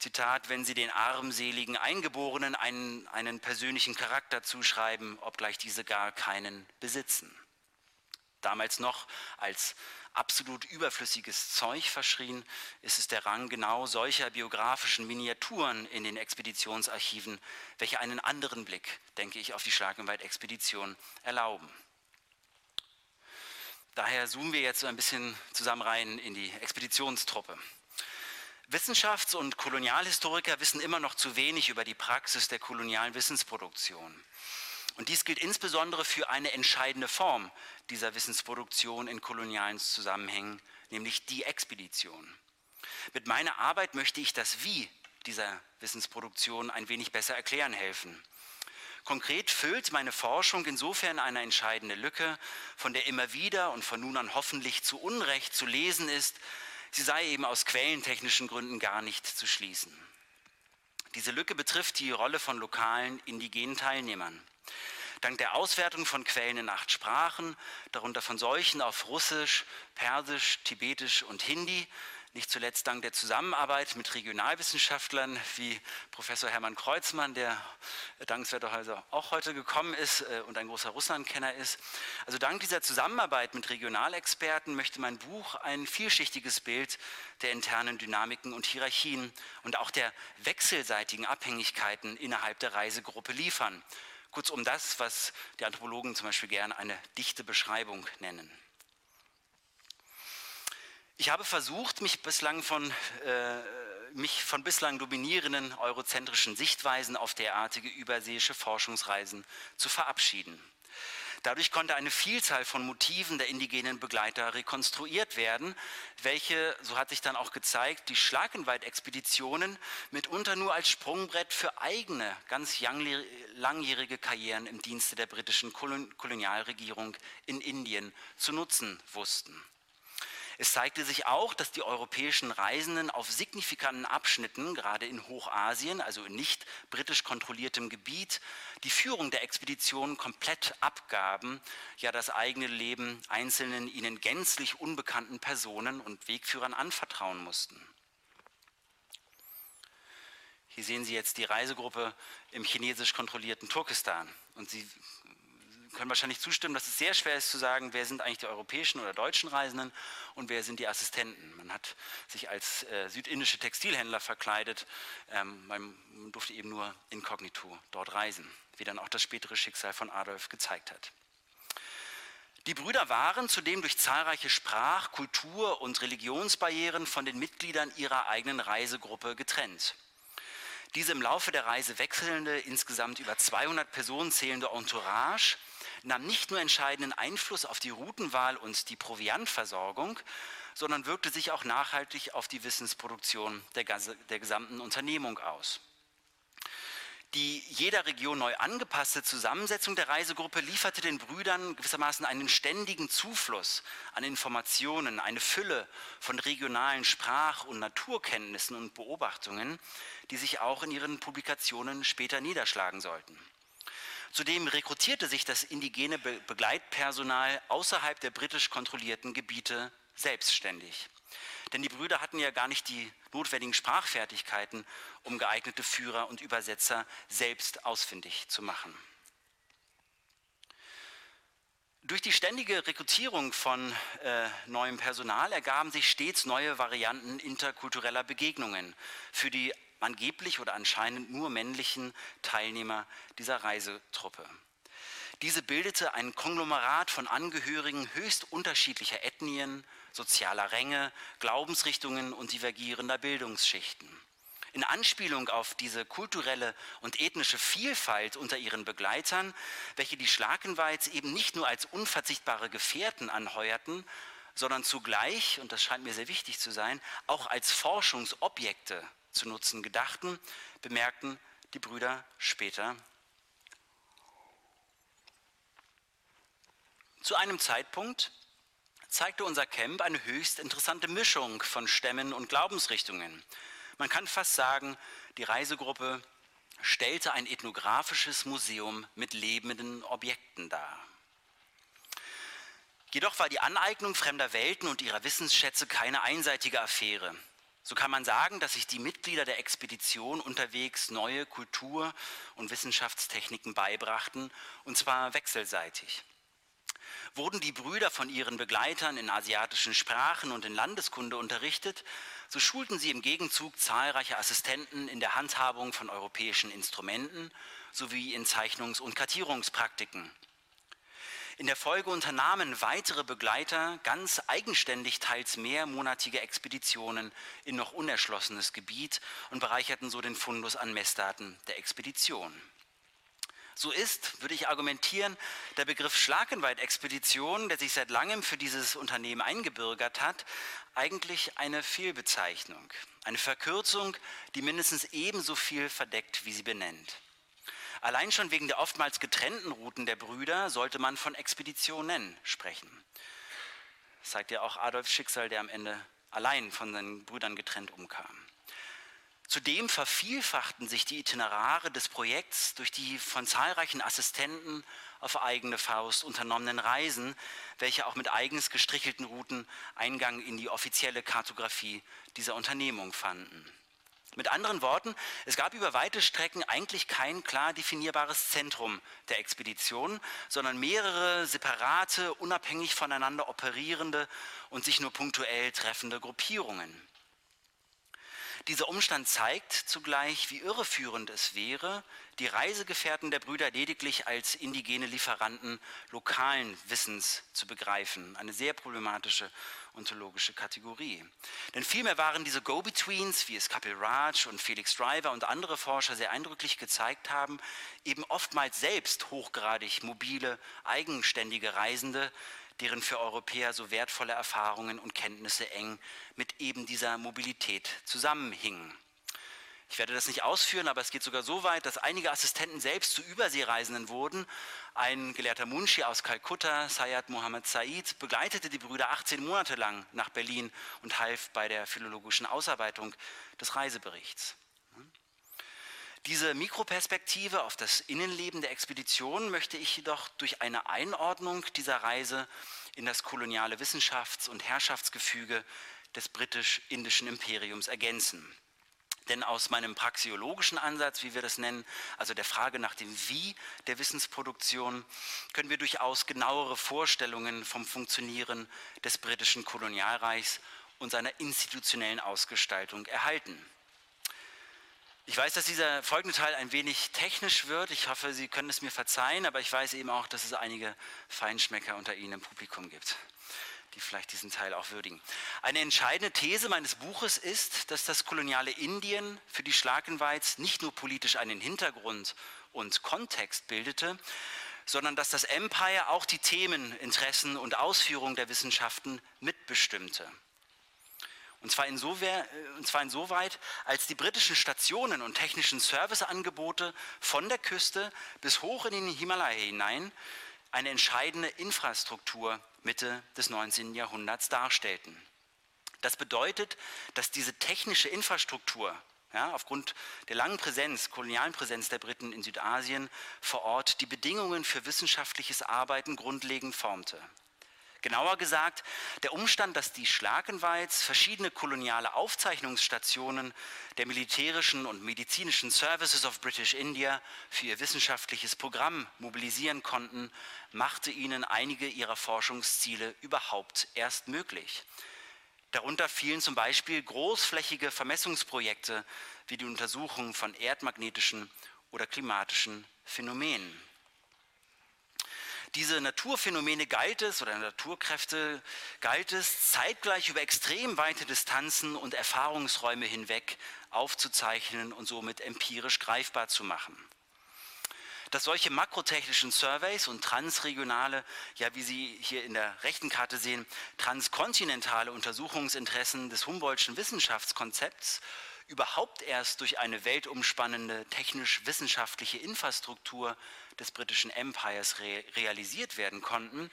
Zitat, wenn sie den armseligen Eingeborenen einen, einen persönlichen Charakter zuschreiben, obgleich diese gar keinen besitzen. Damals noch als absolut überflüssiges Zeug verschrien, ist es der Rang genau solcher biografischen Miniaturen in den Expeditionsarchiven, welche einen anderen Blick, denke ich, auf die Schlagenweit-Expedition erlauben. Daher zoomen wir jetzt so ein bisschen zusammen rein in die Expeditionstruppe. Wissenschafts- und Kolonialhistoriker wissen immer noch zu wenig über die Praxis der kolonialen Wissensproduktion. Und dies gilt insbesondere für eine entscheidende Form dieser Wissensproduktion in kolonialen Zusammenhängen, nämlich die Expedition. Mit meiner Arbeit möchte ich das Wie dieser Wissensproduktion ein wenig besser erklären helfen. Konkret füllt meine Forschung insofern eine entscheidende Lücke, von der immer wieder und von nun an hoffentlich zu Unrecht zu lesen ist, sie sei eben aus quellentechnischen Gründen gar nicht zu schließen. Diese Lücke betrifft die Rolle von lokalen indigenen Teilnehmern. Dank der Auswertung von Quellen in acht Sprachen, darunter von solchen auf Russisch, Persisch, Tibetisch und Hindi, nicht zuletzt dank der Zusammenarbeit mit Regionalwissenschaftlern wie Professor Hermann Kreuzmann, der dankenswerterweise auch heute gekommen ist äh, und ein großer Russlandkenner ist. Also dank dieser Zusammenarbeit mit Regionalexperten möchte mein Buch ein vielschichtiges Bild der internen Dynamiken und Hierarchien und auch der wechselseitigen Abhängigkeiten innerhalb der Reisegruppe liefern Kurzum das, was die Anthropologen zum Beispiel gerne eine dichte Beschreibung nennen. Ich habe versucht, mich bislang von, äh, mich von bislang dominierenden eurozentrischen Sichtweisen auf derartige überseeische Forschungsreisen zu verabschieden. Dadurch konnte eine Vielzahl von Motiven der indigenen Begleiter rekonstruiert werden, welche, so hat sich dann auch gezeigt, die Schlagenweit-Expeditionen mitunter nur als Sprungbrett für eigene, ganz langjährige Karrieren im Dienste der britischen Kolonialregierung in Indien zu nutzen wussten. Es zeigte sich auch, dass die europäischen Reisenden auf signifikanten Abschnitten, gerade in Hochasien, also in nicht britisch kontrolliertem Gebiet, die Führung der Expedition komplett abgaben, ja das eigene Leben einzelnen ihnen gänzlich unbekannten Personen und Wegführern anvertrauen mussten. Hier sehen Sie jetzt die Reisegruppe im chinesisch kontrollierten Turkestan. Und Sie können wahrscheinlich zustimmen, dass es sehr schwer ist zu sagen, wer sind eigentlich die europäischen oder deutschen Reisenden und wer sind die Assistenten. Man hat sich als äh, südindische Textilhändler verkleidet, ähm, man durfte eben nur inkognito dort reisen, wie dann auch das spätere Schicksal von Adolf gezeigt hat. Die Brüder waren zudem durch zahlreiche Sprach-, Kultur- und Religionsbarrieren von den Mitgliedern ihrer eigenen Reisegruppe getrennt. Diese im Laufe der Reise wechselnde, insgesamt über 200 Personen zählende Entourage nahm nicht nur entscheidenden Einfluss auf die Routenwahl und die Proviantversorgung, sondern wirkte sich auch nachhaltig auf die Wissensproduktion der, der gesamten Unternehmung aus. Die jeder Region neu angepasste Zusammensetzung der Reisegruppe lieferte den Brüdern gewissermaßen einen ständigen Zufluss an Informationen, eine Fülle von regionalen Sprach- und Naturkenntnissen und Beobachtungen, die sich auch in ihren Publikationen später niederschlagen sollten. Zudem rekrutierte sich das indigene Begleitpersonal außerhalb der britisch kontrollierten Gebiete selbstständig. Denn die Brüder hatten ja gar nicht die notwendigen Sprachfertigkeiten, um geeignete Führer und Übersetzer selbst ausfindig zu machen. Durch die ständige Rekrutierung von äh, neuem Personal ergaben sich stets neue Varianten interkultureller Begegnungen für die angeblich oder anscheinend nur männlichen Teilnehmer dieser Reisetruppe. Diese bildete ein Konglomerat von Angehörigen höchst unterschiedlicher Ethnien, sozialer Ränge, Glaubensrichtungen und divergierender Bildungsschichten. In Anspielung auf diese kulturelle und ethnische Vielfalt unter ihren Begleitern, welche die Schlakenweiz eben nicht nur als unverzichtbare Gefährten anheuerten, sondern zugleich, und das scheint mir sehr wichtig zu sein, auch als Forschungsobjekte zu nutzen gedachten, bemerkten die Brüder später. Zu einem Zeitpunkt zeigte unser Camp eine höchst interessante Mischung von Stämmen und Glaubensrichtungen. Man kann fast sagen, die Reisegruppe stellte ein ethnografisches Museum mit lebenden Objekten dar. Jedoch war die Aneignung fremder Welten und ihrer Wissensschätze keine einseitige Affäre. So kann man sagen, dass sich die Mitglieder der Expedition unterwegs neue Kultur- und Wissenschaftstechniken beibrachten, und zwar wechselseitig. Wurden die Brüder von ihren Begleitern in asiatischen Sprachen und in Landeskunde unterrichtet, so schulten sie im Gegenzug zahlreiche Assistenten in der Handhabung von europäischen Instrumenten sowie in Zeichnungs- und Kartierungspraktiken. In der Folge unternahmen weitere Begleiter ganz eigenständig teils mehrmonatige Expeditionen in noch unerschlossenes Gebiet und bereicherten so den Fundus an Messdaten der Expedition. So ist, würde ich argumentieren, der Begriff Schlagenweit-Expedition, der sich seit langem für dieses Unternehmen eingebürgert hat, eigentlich eine Fehlbezeichnung, eine Verkürzung, die mindestens ebenso viel verdeckt, wie sie benennt. Allein schon wegen der oftmals getrennten Routen der Brüder sollte man von Expeditionen sprechen. Das zeigt ja auch Adolfs Schicksal, der am Ende allein von seinen Brüdern getrennt umkam. Zudem vervielfachten sich die Itinerare des Projekts durch die von zahlreichen Assistenten auf eigene Faust unternommenen Reisen, welche auch mit eigens gestrichelten Routen Eingang in die offizielle Kartografie dieser Unternehmung fanden. Mit anderen Worten, es gab über weite Strecken eigentlich kein klar definierbares Zentrum der Expedition, sondern mehrere separate, unabhängig voneinander operierende und sich nur punktuell treffende Gruppierungen. Dieser Umstand zeigt zugleich, wie irreführend es wäre, die Reisegefährten der Brüder lediglich als indigene Lieferanten lokalen Wissens zu begreifen. Eine sehr problematische ontologische Kategorie. Denn vielmehr waren diese Go-Betweens, wie es Kapil Raj und Felix Driver und andere Forscher sehr eindrücklich gezeigt haben, eben oftmals selbst hochgradig mobile, eigenständige Reisende, deren für Europäer so wertvolle Erfahrungen und Kenntnisse eng mit eben dieser Mobilität zusammenhingen. Ich werde das nicht ausführen, aber es geht sogar so weit, dass einige Assistenten selbst zu Überseereisenden wurden. Ein gelehrter Munshi aus Kalkutta, Sayyid Mohammed Said, begleitete die Brüder 18 Monate lang nach Berlin und half bei der philologischen Ausarbeitung des Reiseberichts. Diese Mikroperspektive auf das Innenleben der Expedition möchte ich jedoch durch eine Einordnung dieser Reise in das koloniale Wissenschafts- und Herrschaftsgefüge des britisch-indischen Imperiums ergänzen. Denn aus meinem praxiologischen Ansatz, wie wir das nennen, also der Frage nach dem Wie der Wissensproduktion, können wir durchaus genauere Vorstellungen vom Funktionieren des britischen Kolonialreichs und seiner institutionellen Ausgestaltung erhalten. Ich weiß, dass dieser folgende Teil ein wenig technisch wird. Ich hoffe, Sie können es mir verzeihen, aber ich weiß eben auch, dass es einige Feinschmecker unter Ihnen im Publikum gibt, die vielleicht diesen Teil auch würdigen. Eine entscheidende These meines Buches ist, dass das koloniale Indien für die Schlagenweiz nicht nur politisch einen Hintergrund und Kontext bildete, sondern dass das Empire auch die Themen, Interessen und Ausführungen der Wissenschaften mitbestimmte. Und zwar, insoweit, äh, und zwar insoweit, als die britischen Stationen und technischen Serviceangebote von der Küste bis hoch in den Himalaya hinein eine entscheidende Infrastruktur Mitte des 19. Jahrhunderts darstellten. Das bedeutet, dass diese technische Infrastruktur ja, aufgrund der langen Präsenz, kolonialen Präsenz der Briten in Südasien vor Ort die Bedingungen für wissenschaftliches Arbeiten grundlegend formte. Genauer gesagt, der Umstand, dass die Schlagenweiz verschiedene koloniale Aufzeichnungsstationen der militärischen und medizinischen Services of British India für ihr wissenschaftliches Programm mobilisieren konnten, machte ihnen einige ihrer Forschungsziele überhaupt erst möglich. Darunter fielen zum Beispiel großflächige Vermessungsprojekte wie die Untersuchung von erdmagnetischen oder klimatischen Phänomenen. Diese Naturphänomene galt es oder Naturkräfte galt es zeitgleich über extrem weite Distanzen und Erfahrungsräume hinweg aufzuzeichnen und somit empirisch greifbar zu machen. Dass solche makrotechnischen Surveys und transregionale, ja wie Sie hier in der rechten Karte sehen, transkontinentale Untersuchungsinteressen des Humboldtschen Wissenschaftskonzepts überhaupt erst durch eine weltumspannende technisch-wissenschaftliche Infrastruktur des britischen Empires re realisiert werden konnten,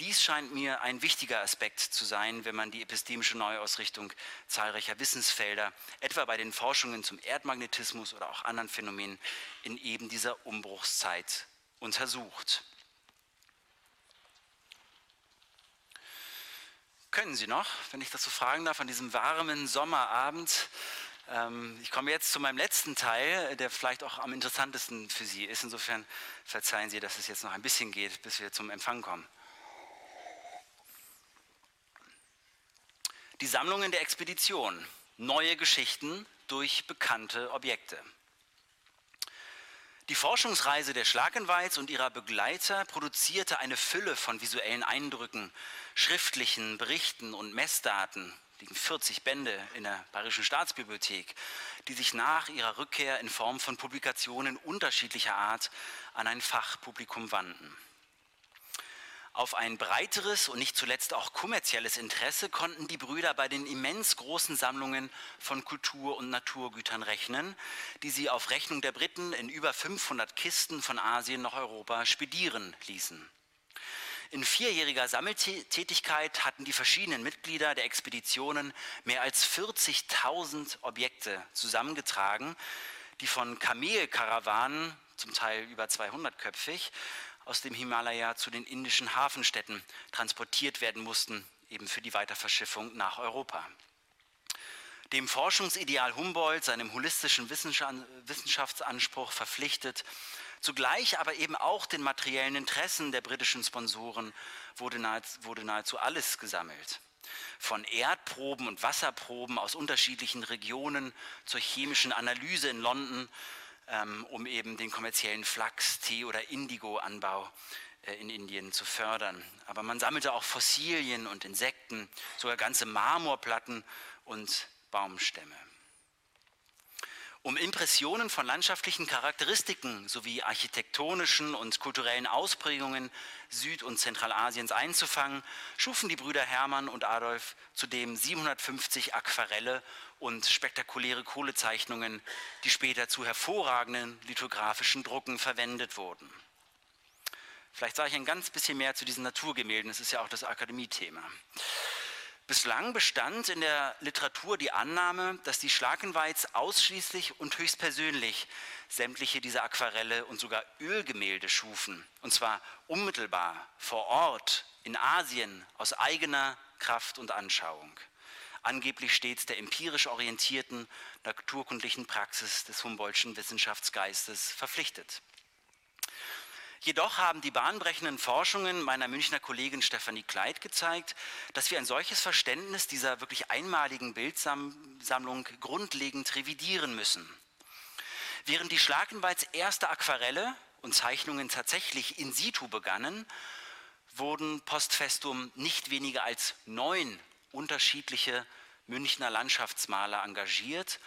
Dies scheint mir ein wichtiger Aspekt zu sein, wenn man die epistemische Neuausrichtung zahlreicher Wissensfelder, etwa bei den Forschungen zum Erdmagnetismus oder auch anderen Phänomenen in eben dieser Umbruchszeit untersucht. Können Sie noch, wenn ich das so fragen darf, an diesem warmen Sommerabend ich komme jetzt zu meinem letzten Teil, der vielleicht auch am interessantesten für Sie ist. Insofern verzeihen Sie, dass es jetzt noch ein bisschen geht, bis wir zum Empfang kommen. Die Sammlungen der Expedition. Neue Geschichten durch bekannte Objekte. Die Forschungsreise der Schlagenwalds und ihrer Begleiter produzierte eine Fülle von visuellen Eindrücken, schriftlichen Berichten und Messdaten, liegen 40 Bände in der Bayerischen Staatsbibliothek, die sich nach ihrer Rückkehr in Form von Publikationen unterschiedlicher Art an ein Fachpublikum wandten. Auf ein breiteres und nicht zuletzt auch kommerzielles Interesse konnten die Brüder bei den immens großen Sammlungen von Kultur- und Naturgütern rechnen, die sie auf Rechnung der Briten in über 500 Kisten von Asien nach Europa spedieren ließen. In vierjähriger Sammeltätigkeit hatten die verschiedenen Mitglieder der Expeditionen mehr als 40.000 Objekte zusammengetragen, die von Kamelkarawanen, zum Teil über 200-köpfig, aus dem Himalaya zu den indischen Hafenstädten transportiert werden mussten, eben für die Weiterverschiffung nach Europa. Dem Forschungsideal Humboldt, seinem holistischen Wissenschaftsanspruch verpflichtet, Zugleich aber eben auch den materiellen Interessen der britischen Sponsoren wurde nahezu, wurde nahezu alles gesammelt. Von Erdproben und Wasserproben aus unterschiedlichen Regionen zur chemischen Analyse in London, ähm, um eben den kommerziellen Flachs-, Tee- oder Indigo-Anbau äh, in Indien zu fördern. Aber man sammelte auch Fossilien und Insekten, sogar ganze Marmorplatten und Baumstämme um Impressionen von landschaftlichen Charakteristiken sowie architektonischen und kulturellen Ausprägungen Süd- und Zentralasiens einzufangen, schufen die Brüder Hermann und Adolf zudem 750 Aquarelle und spektakuläre Kohlezeichnungen, die später zu hervorragenden lithografischen Drucken verwendet wurden. Vielleicht sage ich ein ganz bisschen mehr zu diesen Naturgemälden, das ist ja auch das Akademiethema. Bislang bestand in der Literatur die Annahme, dass die Schlakenweiz ausschließlich und höchstpersönlich sämtliche dieser Aquarelle und sogar Ölgemälde schufen, und zwar unmittelbar vor Ort in Asien aus eigener Kraft und Anschauung. Angeblich stets der empirisch orientierten naturkundlichen Praxis des Humboldtschen Wissenschaftsgeistes verpflichtet. Jedoch haben die bahnbrechenden Forschungen meiner Münchner Kollegin Stefanie Kleid gezeigt, dass wir ein solches Verständnis dieser wirklich einmaligen Bildsammlung grundlegend revidieren müssen. Während die Schlagenweiz erste Aquarelle und Zeichnungen tatsächlich in situ begannen, wurden post festum nicht weniger als neun unterschiedliche Münchner Landschaftsmaler engagiert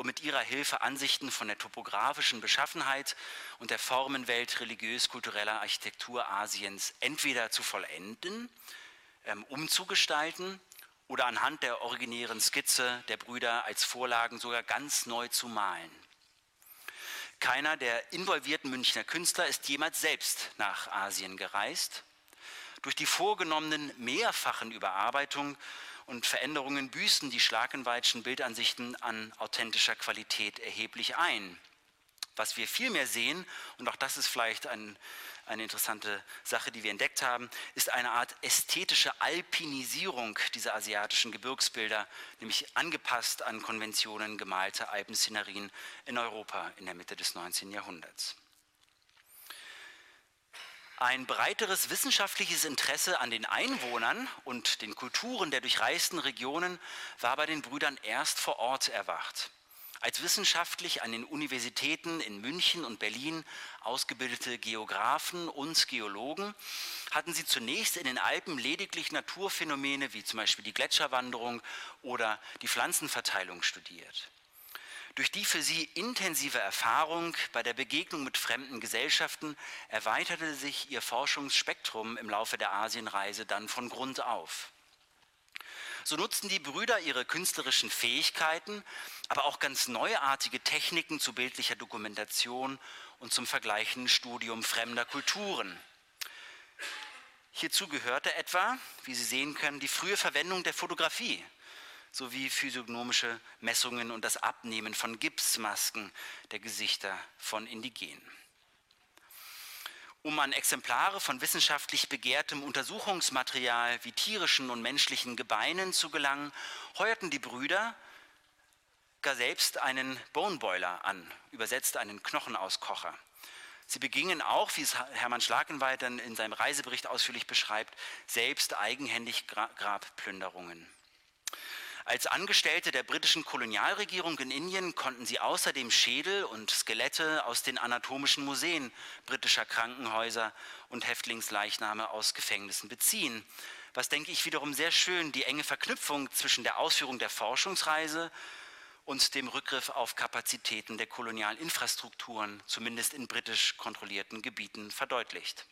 um mit ihrer Hilfe Ansichten von der topografischen Beschaffenheit und der Formenwelt religiös-kultureller Architektur Asiens entweder zu vollenden, ähm, umzugestalten oder anhand der originären Skizze der Brüder als Vorlagen sogar ganz neu zu malen. Keiner der involvierten Münchner Künstler ist jemals selbst nach Asien gereist. Durch die vorgenommenen mehrfachen Überarbeitungen und Veränderungen büßen die Schlagenweitschen Bildansichten an authentischer Qualität erheblich ein. Was wir vielmehr sehen, und auch das ist vielleicht ein, eine interessante Sache, die wir entdeckt haben, ist eine Art ästhetische Alpinisierung dieser asiatischen Gebirgsbilder, nämlich angepasst an Konventionen gemalter Alpenszenerien in Europa in der Mitte des 19. Jahrhunderts. Ein breiteres wissenschaftliches Interesse an den Einwohnern und den Kulturen der durchreisten Regionen war bei den Brüdern erst vor Ort erwacht. Als wissenschaftlich an den Universitäten in München und Berlin ausgebildete Geographen und Geologen hatten sie zunächst in den Alpen lediglich Naturphänomene wie zum Beispiel die Gletscherwanderung oder die Pflanzenverteilung studiert. Durch die für sie intensive Erfahrung bei der Begegnung mit fremden Gesellschaften erweiterte sich ihr Forschungsspektrum im Laufe der Asienreise dann von Grund auf. So nutzten die Brüder ihre künstlerischen Fähigkeiten, aber auch ganz neuartige Techniken zu bildlicher Dokumentation und zum vergleichenden Studium fremder Kulturen. Hierzu gehörte etwa, wie Sie sehen können, die frühe Verwendung der Fotografie sowie physiognomische Messungen und das Abnehmen von Gipsmasken der Gesichter von Indigenen. Um an Exemplare von wissenschaftlich begehrtem Untersuchungsmaterial wie tierischen und menschlichen Gebeinen zu gelangen, heuerten die Brüder gar selbst einen Boneboiler an, übersetzt einen Knochenauskocher. Sie begingen auch, wie es Hermann Schlagenweiter in seinem Reisebericht ausführlich beschreibt, selbst eigenhändig Grabplünderungen. Als Angestellte der britischen Kolonialregierung in Indien konnten sie außerdem Schädel und Skelette aus den anatomischen Museen britischer Krankenhäuser und Häftlingsleichname aus Gefängnissen beziehen. Was, denke ich, wiederum sehr schön die enge Verknüpfung zwischen der Ausführung der Forschungsreise und dem Rückgriff auf Kapazitäten der kolonialen Infrastrukturen, zumindest in britisch kontrollierten Gebieten, verdeutlicht.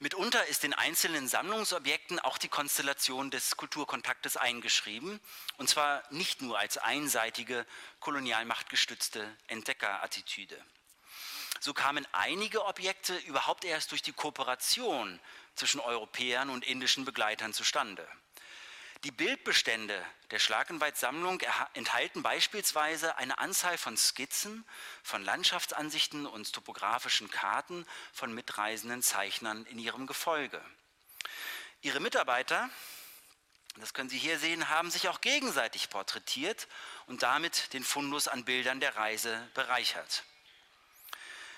Mitunter ist in einzelnen Sammlungsobjekten auch die Konstellation des Kulturkontaktes eingeschrieben, und zwar nicht nur als einseitige kolonialmachtgestützte Entdeckerattitüde. So kamen einige Objekte überhaupt erst durch die Kooperation zwischen Europäern und indischen Begleitern zustande. Die Bildbestände der Schlagenweit-Sammlung enthalten beispielsweise eine Anzahl von Skizzen, von Landschaftsansichten und topografischen Karten von mitreisenden Zeichnern in ihrem Gefolge. Ihre Mitarbeiter, das können Sie hier sehen, haben sich auch gegenseitig porträtiert und damit den Fundus an Bildern der Reise bereichert.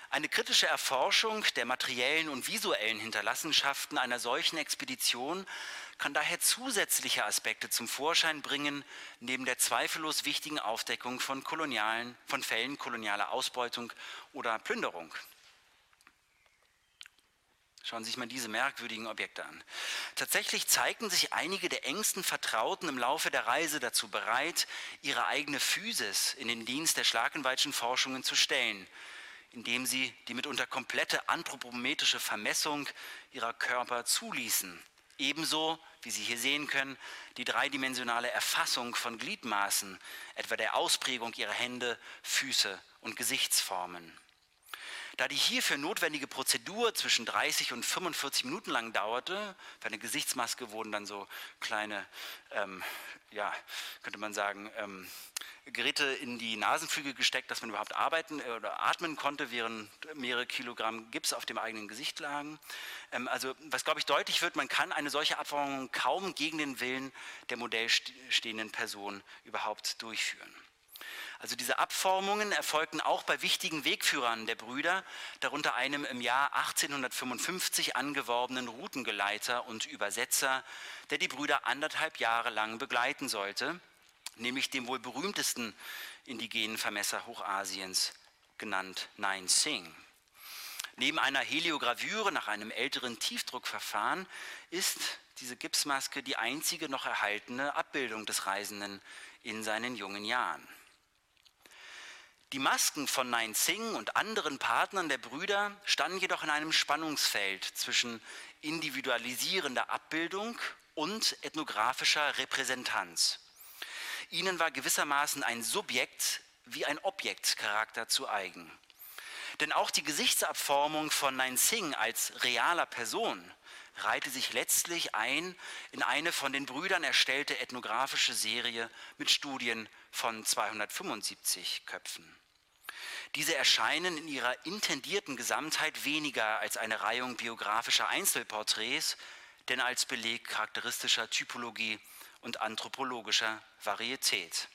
Eine kritische Erforschung der materiellen und visuellen Hinterlassenschaften einer solchen Expedition kann daher zusätzliche Aspekte zum Vorschein bringen, neben der zweifellos wichtigen Aufdeckung von, kolonialen, von Fällen kolonialer Ausbeutung oder Plünderung. Schauen Sie sich mal diese merkwürdigen Objekte an. Tatsächlich zeigten sich einige der engsten Vertrauten im Laufe der Reise dazu bereit, ihre eigene Physis in den Dienst der Schlagenweitschen Forschungen zu stellen, indem sie die mitunter komplette anthropometrische Vermessung ihrer Körper zuließen Ebenso, wie Sie hier sehen können, die dreidimensionale Erfassung von Gliedmaßen, etwa der Ausprägung ihrer Hände, Füße und Gesichtsformen. Da die hierfür notwendige Prozedur zwischen 30 und 45 Minuten lang dauerte, für eine Gesichtsmaske wurden dann so kleine, ähm, ja, könnte man sagen, ähm, Geräte in die Nasenflügel gesteckt, dass man überhaupt arbeiten äh, oder atmen konnte, während mehrere Kilogramm Gips auf dem eigenen Gesicht lagen. Ähm, also was, glaube ich, deutlich wird, man kann eine solche Abformung kaum gegen den Willen der modellstehenden Person überhaupt durchführen. Also diese Abformungen erfolgten auch bei wichtigen Wegführern der Brüder, darunter einem im Jahr 1855 angeworbenen Routengeleiter und Übersetzer, der die Brüder anderthalb Jahre lang begleiten sollte nämlich dem wohl berühmtesten indigenen Vermesser Hochasiens, genannt Nine Sing. Neben einer Heliogravüre nach einem älteren Tiefdruckverfahren ist diese Gipsmaske die einzige noch erhaltene Abbildung des Reisenden in seinen jungen Jahren. Die Masken von Nine Sing und anderen Partnern der Brüder standen jedoch in einem Spannungsfeld zwischen individualisierender Abbildung und ethnografischer Repräsentanz. Ihnen war gewissermaßen ein Subjekt wie ein Objektcharakter zu eigen. Denn auch die Gesichtsabformung von Nain Singh als realer Person reihte sich letztlich ein in eine von den Brüdern erstellte ethnografische Serie mit Studien von 275 Köpfen. Diese erscheinen in ihrer intendierten Gesamtheit weniger als eine Reihung biografischer Einzelporträts, denn als Beleg charakteristischer Typologie und anthropologischer Varietät.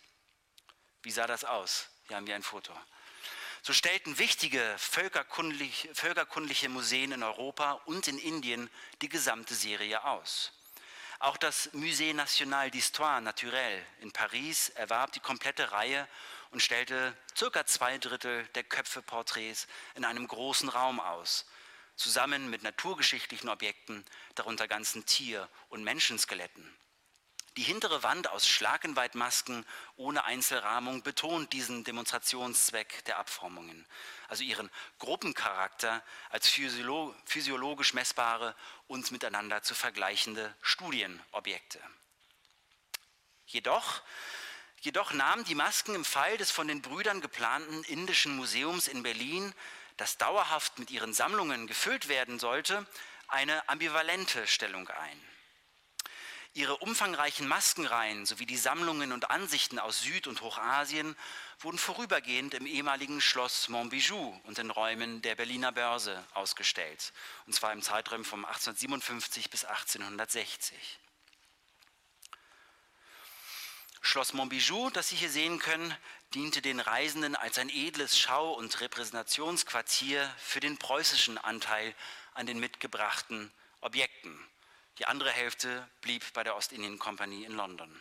Wie sah das aus? Hier haben wir ein Foto. So stellten wichtige völkerkundliche, völkerkundliche Museen in Europa und in Indien die gesamte Serie aus. Auch das Musée National d'Histoire Naturelle in Paris erwarb die komplette Reihe und stellte circa zwei Drittel der Köpfeporträts in einem großen Raum aus, zusammen mit naturgeschichtlichen Objekten, darunter ganzen Tier- und Menschenskeletten. Die hintere Wand aus Schlagenweitmasken ohne Einzelrahmung betont diesen Demonstrationszweck der Abformungen, also ihren Gruppencharakter als physiologisch messbare und miteinander zu vergleichende Studienobjekte. Jedoch, jedoch nahmen die Masken im Fall des von den Brüdern geplanten Indischen Museums in Berlin, das dauerhaft mit ihren Sammlungen gefüllt werden sollte, eine ambivalente Stellung ein. Ihre umfangreichen Maskenreihen sowie die Sammlungen und Ansichten aus Süd- und Hochasien wurden vorübergehend im ehemaligen Schloss Montbijou und in Räumen der Berliner Börse ausgestellt, und zwar im Zeitraum von 1857 bis 1860. Schloss Montbijou, das Sie hier sehen können, diente den Reisenden als ein edles Schau- und Repräsentationsquartier für den preußischen Anteil an den mitgebrachten Objekten. Die andere Hälfte blieb bei der Ostindien-Kompanie in London.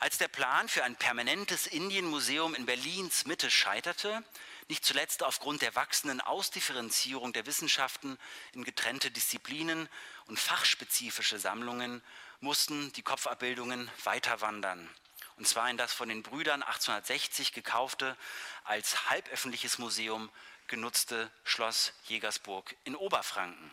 Als der Plan für ein permanentes Indienmuseum in Berlins Mitte scheiterte, nicht zuletzt aufgrund der wachsenden Ausdifferenzierung der Wissenschaften in getrennte Disziplinen und fachspezifische Sammlungen, mussten die Kopfabbildungen weiter wandern. Und zwar in das von den Brüdern 1860 gekaufte, als halböffentliches Museum genutzte Schloss Jägersburg in Oberfranken.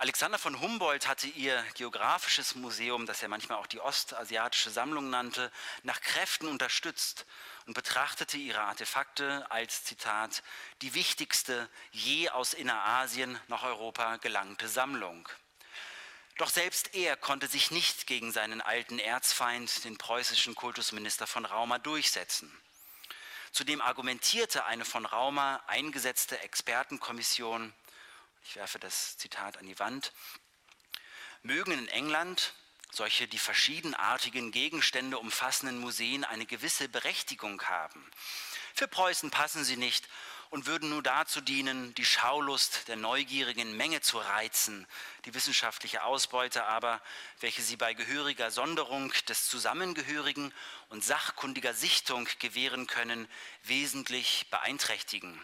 Alexander von Humboldt hatte ihr geografisches Museum, das er manchmal auch die ostasiatische Sammlung nannte, nach Kräften unterstützt und betrachtete ihre Artefakte als, Zitat, die wichtigste je aus Innerasien nach Europa gelangte Sammlung. Doch selbst er konnte sich nicht gegen seinen alten Erzfeind, den preußischen Kultusminister von Rauma, durchsetzen. Zudem argumentierte eine von Rauma eingesetzte Expertenkommission, ich werfe das Zitat an die Wand, mögen in England solche die verschiedenartigen Gegenstände umfassenden Museen eine gewisse Berechtigung haben. Für Preußen passen sie nicht und würden nur dazu dienen, die Schaulust der neugierigen Menge zu reizen, die wissenschaftliche Ausbeute aber, welche sie bei gehöriger Sonderung des Zusammengehörigen und sachkundiger Sichtung gewähren können, wesentlich beeinträchtigen.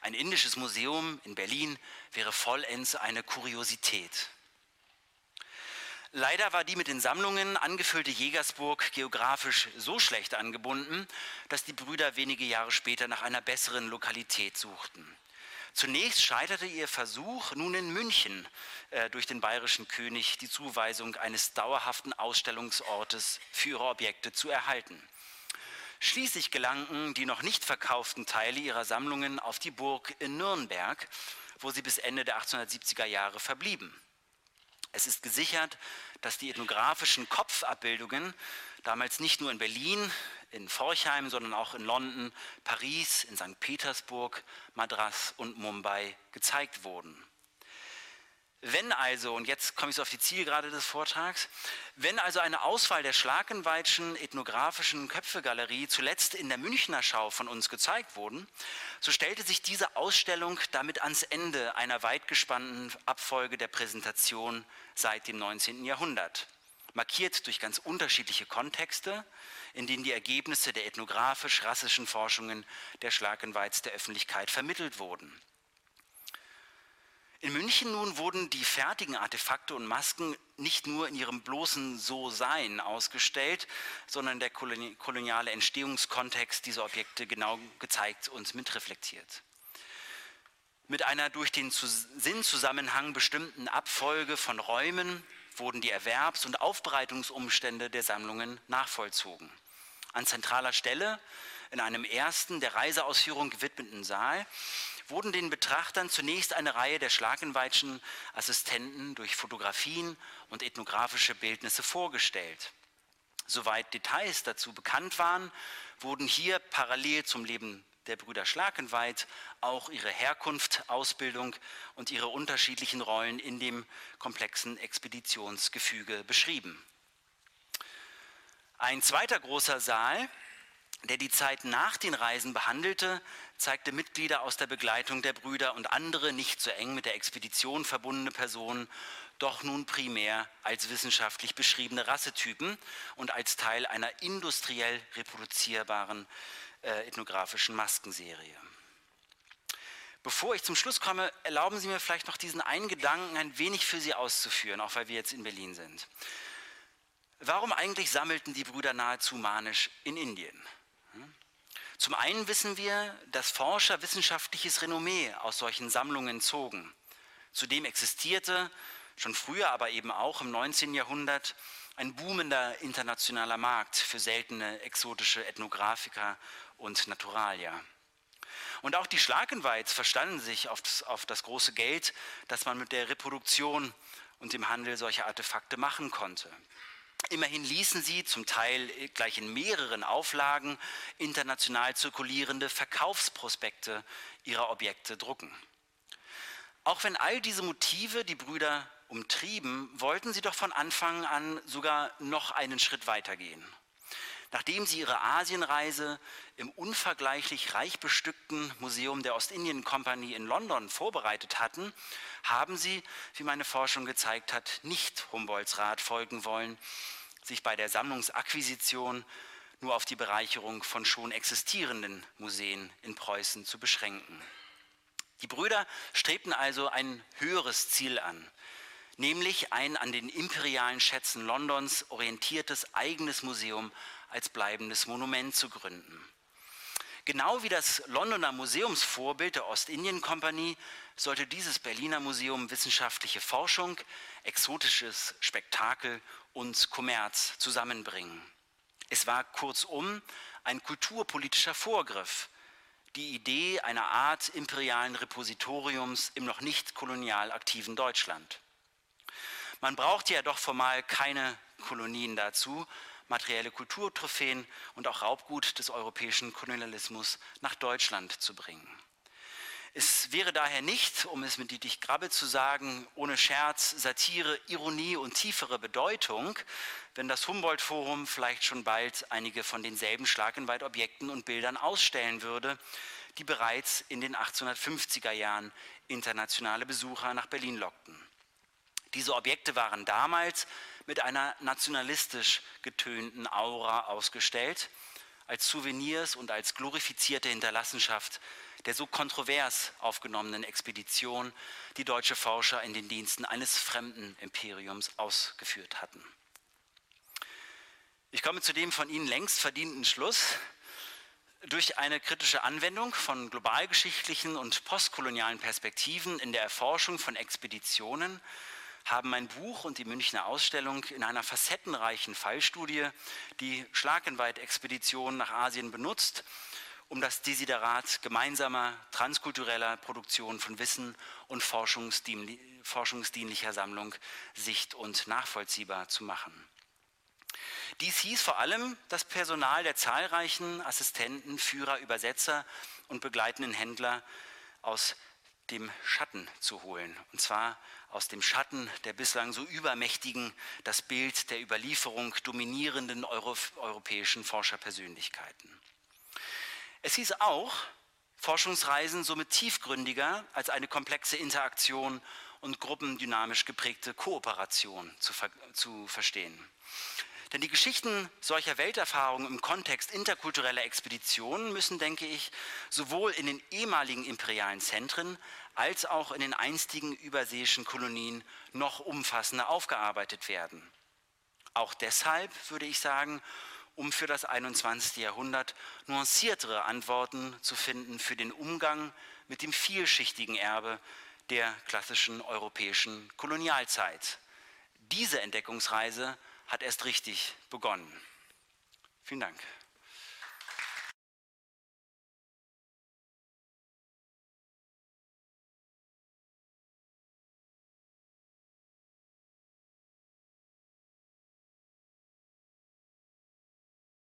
Ein indisches Museum in Berlin wäre vollends eine Kuriosität. Leider war die mit den Sammlungen angefüllte Jägersburg geografisch so schlecht angebunden, dass die Brüder wenige Jahre später nach einer besseren Lokalität suchten. Zunächst scheiterte ihr Versuch, nun in München äh, durch den bayerischen König die Zuweisung eines dauerhaften Ausstellungsortes für ihre Objekte zu erhalten. Schließlich gelangten die noch nicht verkauften Teile ihrer Sammlungen auf die Burg in Nürnberg, wo sie bis Ende der 1870er Jahre verblieben. Es ist gesichert, dass die ethnografischen Kopfabbildungen damals nicht nur in Berlin, in Forchheim, sondern auch in London, Paris, in St. Petersburg, Madras und Mumbai gezeigt wurden. Wenn also, und jetzt komme ich so auf die Zielgerade des Vortrags, wenn also eine Auswahl der Schlagenweitschen ethnografischen Köpfegalerie zuletzt in der Münchner Schau von uns gezeigt wurden, so stellte sich diese Ausstellung damit ans Ende einer weitgespannten Abfolge der Präsentation seit dem 19. Jahrhundert, markiert durch ganz unterschiedliche Kontexte, in denen die Ergebnisse der ethnografisch-rassischen Forschungen der Schlagenweiz der Öffentlichkeit vermittelt wurden. In München nun wurden die fertigen Artefakte und Masken nicht nur in ihrem bloßen So-Sein ausgestellt, sondern der koloniale Entstehungskontext dieser Objekte genau gezeigt und mitreflektiert. Mit einer durch den Sinnzusammenhang bestimmten Abfolge von Räumen wurden die Erwerbs- und Aufbereitungsumstände der Sammlungen nachvollzogen. An zentraler Stelle in einem ersten der Reiseausführung gewidmeten Saal wurden den Betrachtern zunächst eine Reihe der Schlagenweitschen Assistenten durch Fotografien und ethnografische Bildnisse vorgestellt. Soweit Details dazu bekannt waren, wurden hier parallel zum Leben der Brüder Schlagenweit auch ihre Herkunft, Ausbildung und ihre unterschiedlichen Rollen in dem komplexen Expeditionsgefüge beschrieben. Ein zweiter großer Saal der die Zeit nach den Reisen behandelte, zeigte Mitglieder aus der Begleitung der Brüder und andere nicht so eng mit der Expedition verbundene Personen, doch nun primär als wissenschaftlich beschriebene Rassetypen und als Teil einer industriell reproduzierbaren äh, ethnografischen Maskenserie. Bevor ich zum Schluss komme, erlauben Sie mir vielleicht noch diesen einen Gedanken ein wenig für Sie auszuführen, auch weil wir jetzt in Berlin sind. Warum eigentlich sammelten die Brüder nahezu manisch in Indien? Zum einen wissen wir, dass Forscher wissenschaftliches Renommee aus solchen Sammlungen zogen. Zudem existierte schon früher, aber eben auch im 19. Jahrhundert ein boomender internationaler Markt für seltene exotische Ethnographiker und Naturalia. Und auch die Schlagenweiz verstanden sich auf das, auf das große Geld, das man mit der Reproduktion und dem Handel solcher Artefakte machen konnte. Immerhin ließen sie zum Teil gleich in mehreren Auflagen international zirkulierende Verkaufsprospekte ihrer Objekte drucken. Auch wenn all diese Motive die Brüder umtrieben, wollten sie doch von Anfang an sogar noch einen Schritt weitergehen. Nachdem sie ihre Asienreise im unvergleichlich reich bestückten Museum der Ostindien Company in London vorbereitet hatten, haben sie, wie meine Forschung gezeigt hat, nicht Humboldts Rat folgen wollen, sich bei der Sammlungsakquisition nur auf die Bereicherung von schon existierenden Museen in Preußen zu beschränken. Die Brüder strebten also ein höheres Ziel an, nämlich ein an den imperialen Schätzen Londons orientiertes eigenes Museum als bleibendes Monument zu gründen. Genau wie das Londoner Museumsvorbild der Ostindien-Kompanie sollte dieses Berliner Museum wissenschaftliche Forschung, exotisches Spektakel und Kommerz zusammenbringen. Es war kurzum ein kulturpolitischer Vorgriff, die Idee einer Art imperialen Repositoriums im noch nicht kolonial aktiven Deutschland. Man brauchte ja doch formal keine Kolonien dazu, materielle Kulturtrophäen und auch Raubgut des europäischen Kolonialismus nach Deutschland zu bringen. Es wäre daher nicht, um es mit Dietrich Grabbe zu sagen, ohne Scherz, Satire, Ironie und tiefere Bedeutung, wenn das Humboldt-Forum vielleicht schon bald einige von denselben Schlagenweitobjekten und Bildern ausstellen würde, die bereits in den 1850er Jahren internationale Besucher nach Berlin lockten. Diese Objekte waren damals mit einer nationalistisch getönten Aura ausgestellt, als Souvenirs und als glorifizierte Hinterlassenschaft der so kontrovers aufgenommenen Expedition, die deutsche Forscher in den Diensten eines fremden Imperiums ausgeführt hatten. Ich komme zu dem von Ihnen längst verdienten Schluss, durch eine kritische Anwendung von globalgeschichtlichen und postkolonialen Perspektiven in der Erforschung von Expeditionen haben mein Buch und die Münchner Ausstellung in einer facettenreichen Fallstudie die Schlagenweit-Expedition nach Asien benutzt, um das Desiderat gemeinsamer transkultureller Produktion von Wissen und forschungsdienlicher Sammlung sicht- und nachvollziehbar zu machen. Dies hieß vor allem, das Personal der zahlreichen Assistenten, Führer, Übersetzer und begleitenden Händler aus dem Schatten zu holen. Und zwar aus dem Schatten der bislang so übermächtigen, das Bild der Überlieferung dominierenden Euro europäischen Forscherpersönlichkeiten. Es hieß auch, Forschungsreisen somit tiefgründiger als eine komplexe Interaktion und gruppendynamisch geprägte Kooperation zu, ver zu verstehen. Denn die Geschichten solcher Welterfahrungen im Kontext interkultureller Expeditionen müssen, denke ich, sowohl in den ehemaligen imperialen Zentren als auch in den einstigen überseeischen Kolonien noch umfassender aufgearbeitet werden. Auch deshalb würde ich sagen, um für das 21. Jahrhundert nuanciertere Antworten zu finden für den Umgang mit dem vielschichtigen Erbe der klassischen europäischen Kolonialzeit. Diese Entdeckungsreise hat erst richtig begonnen. Vielen Dank.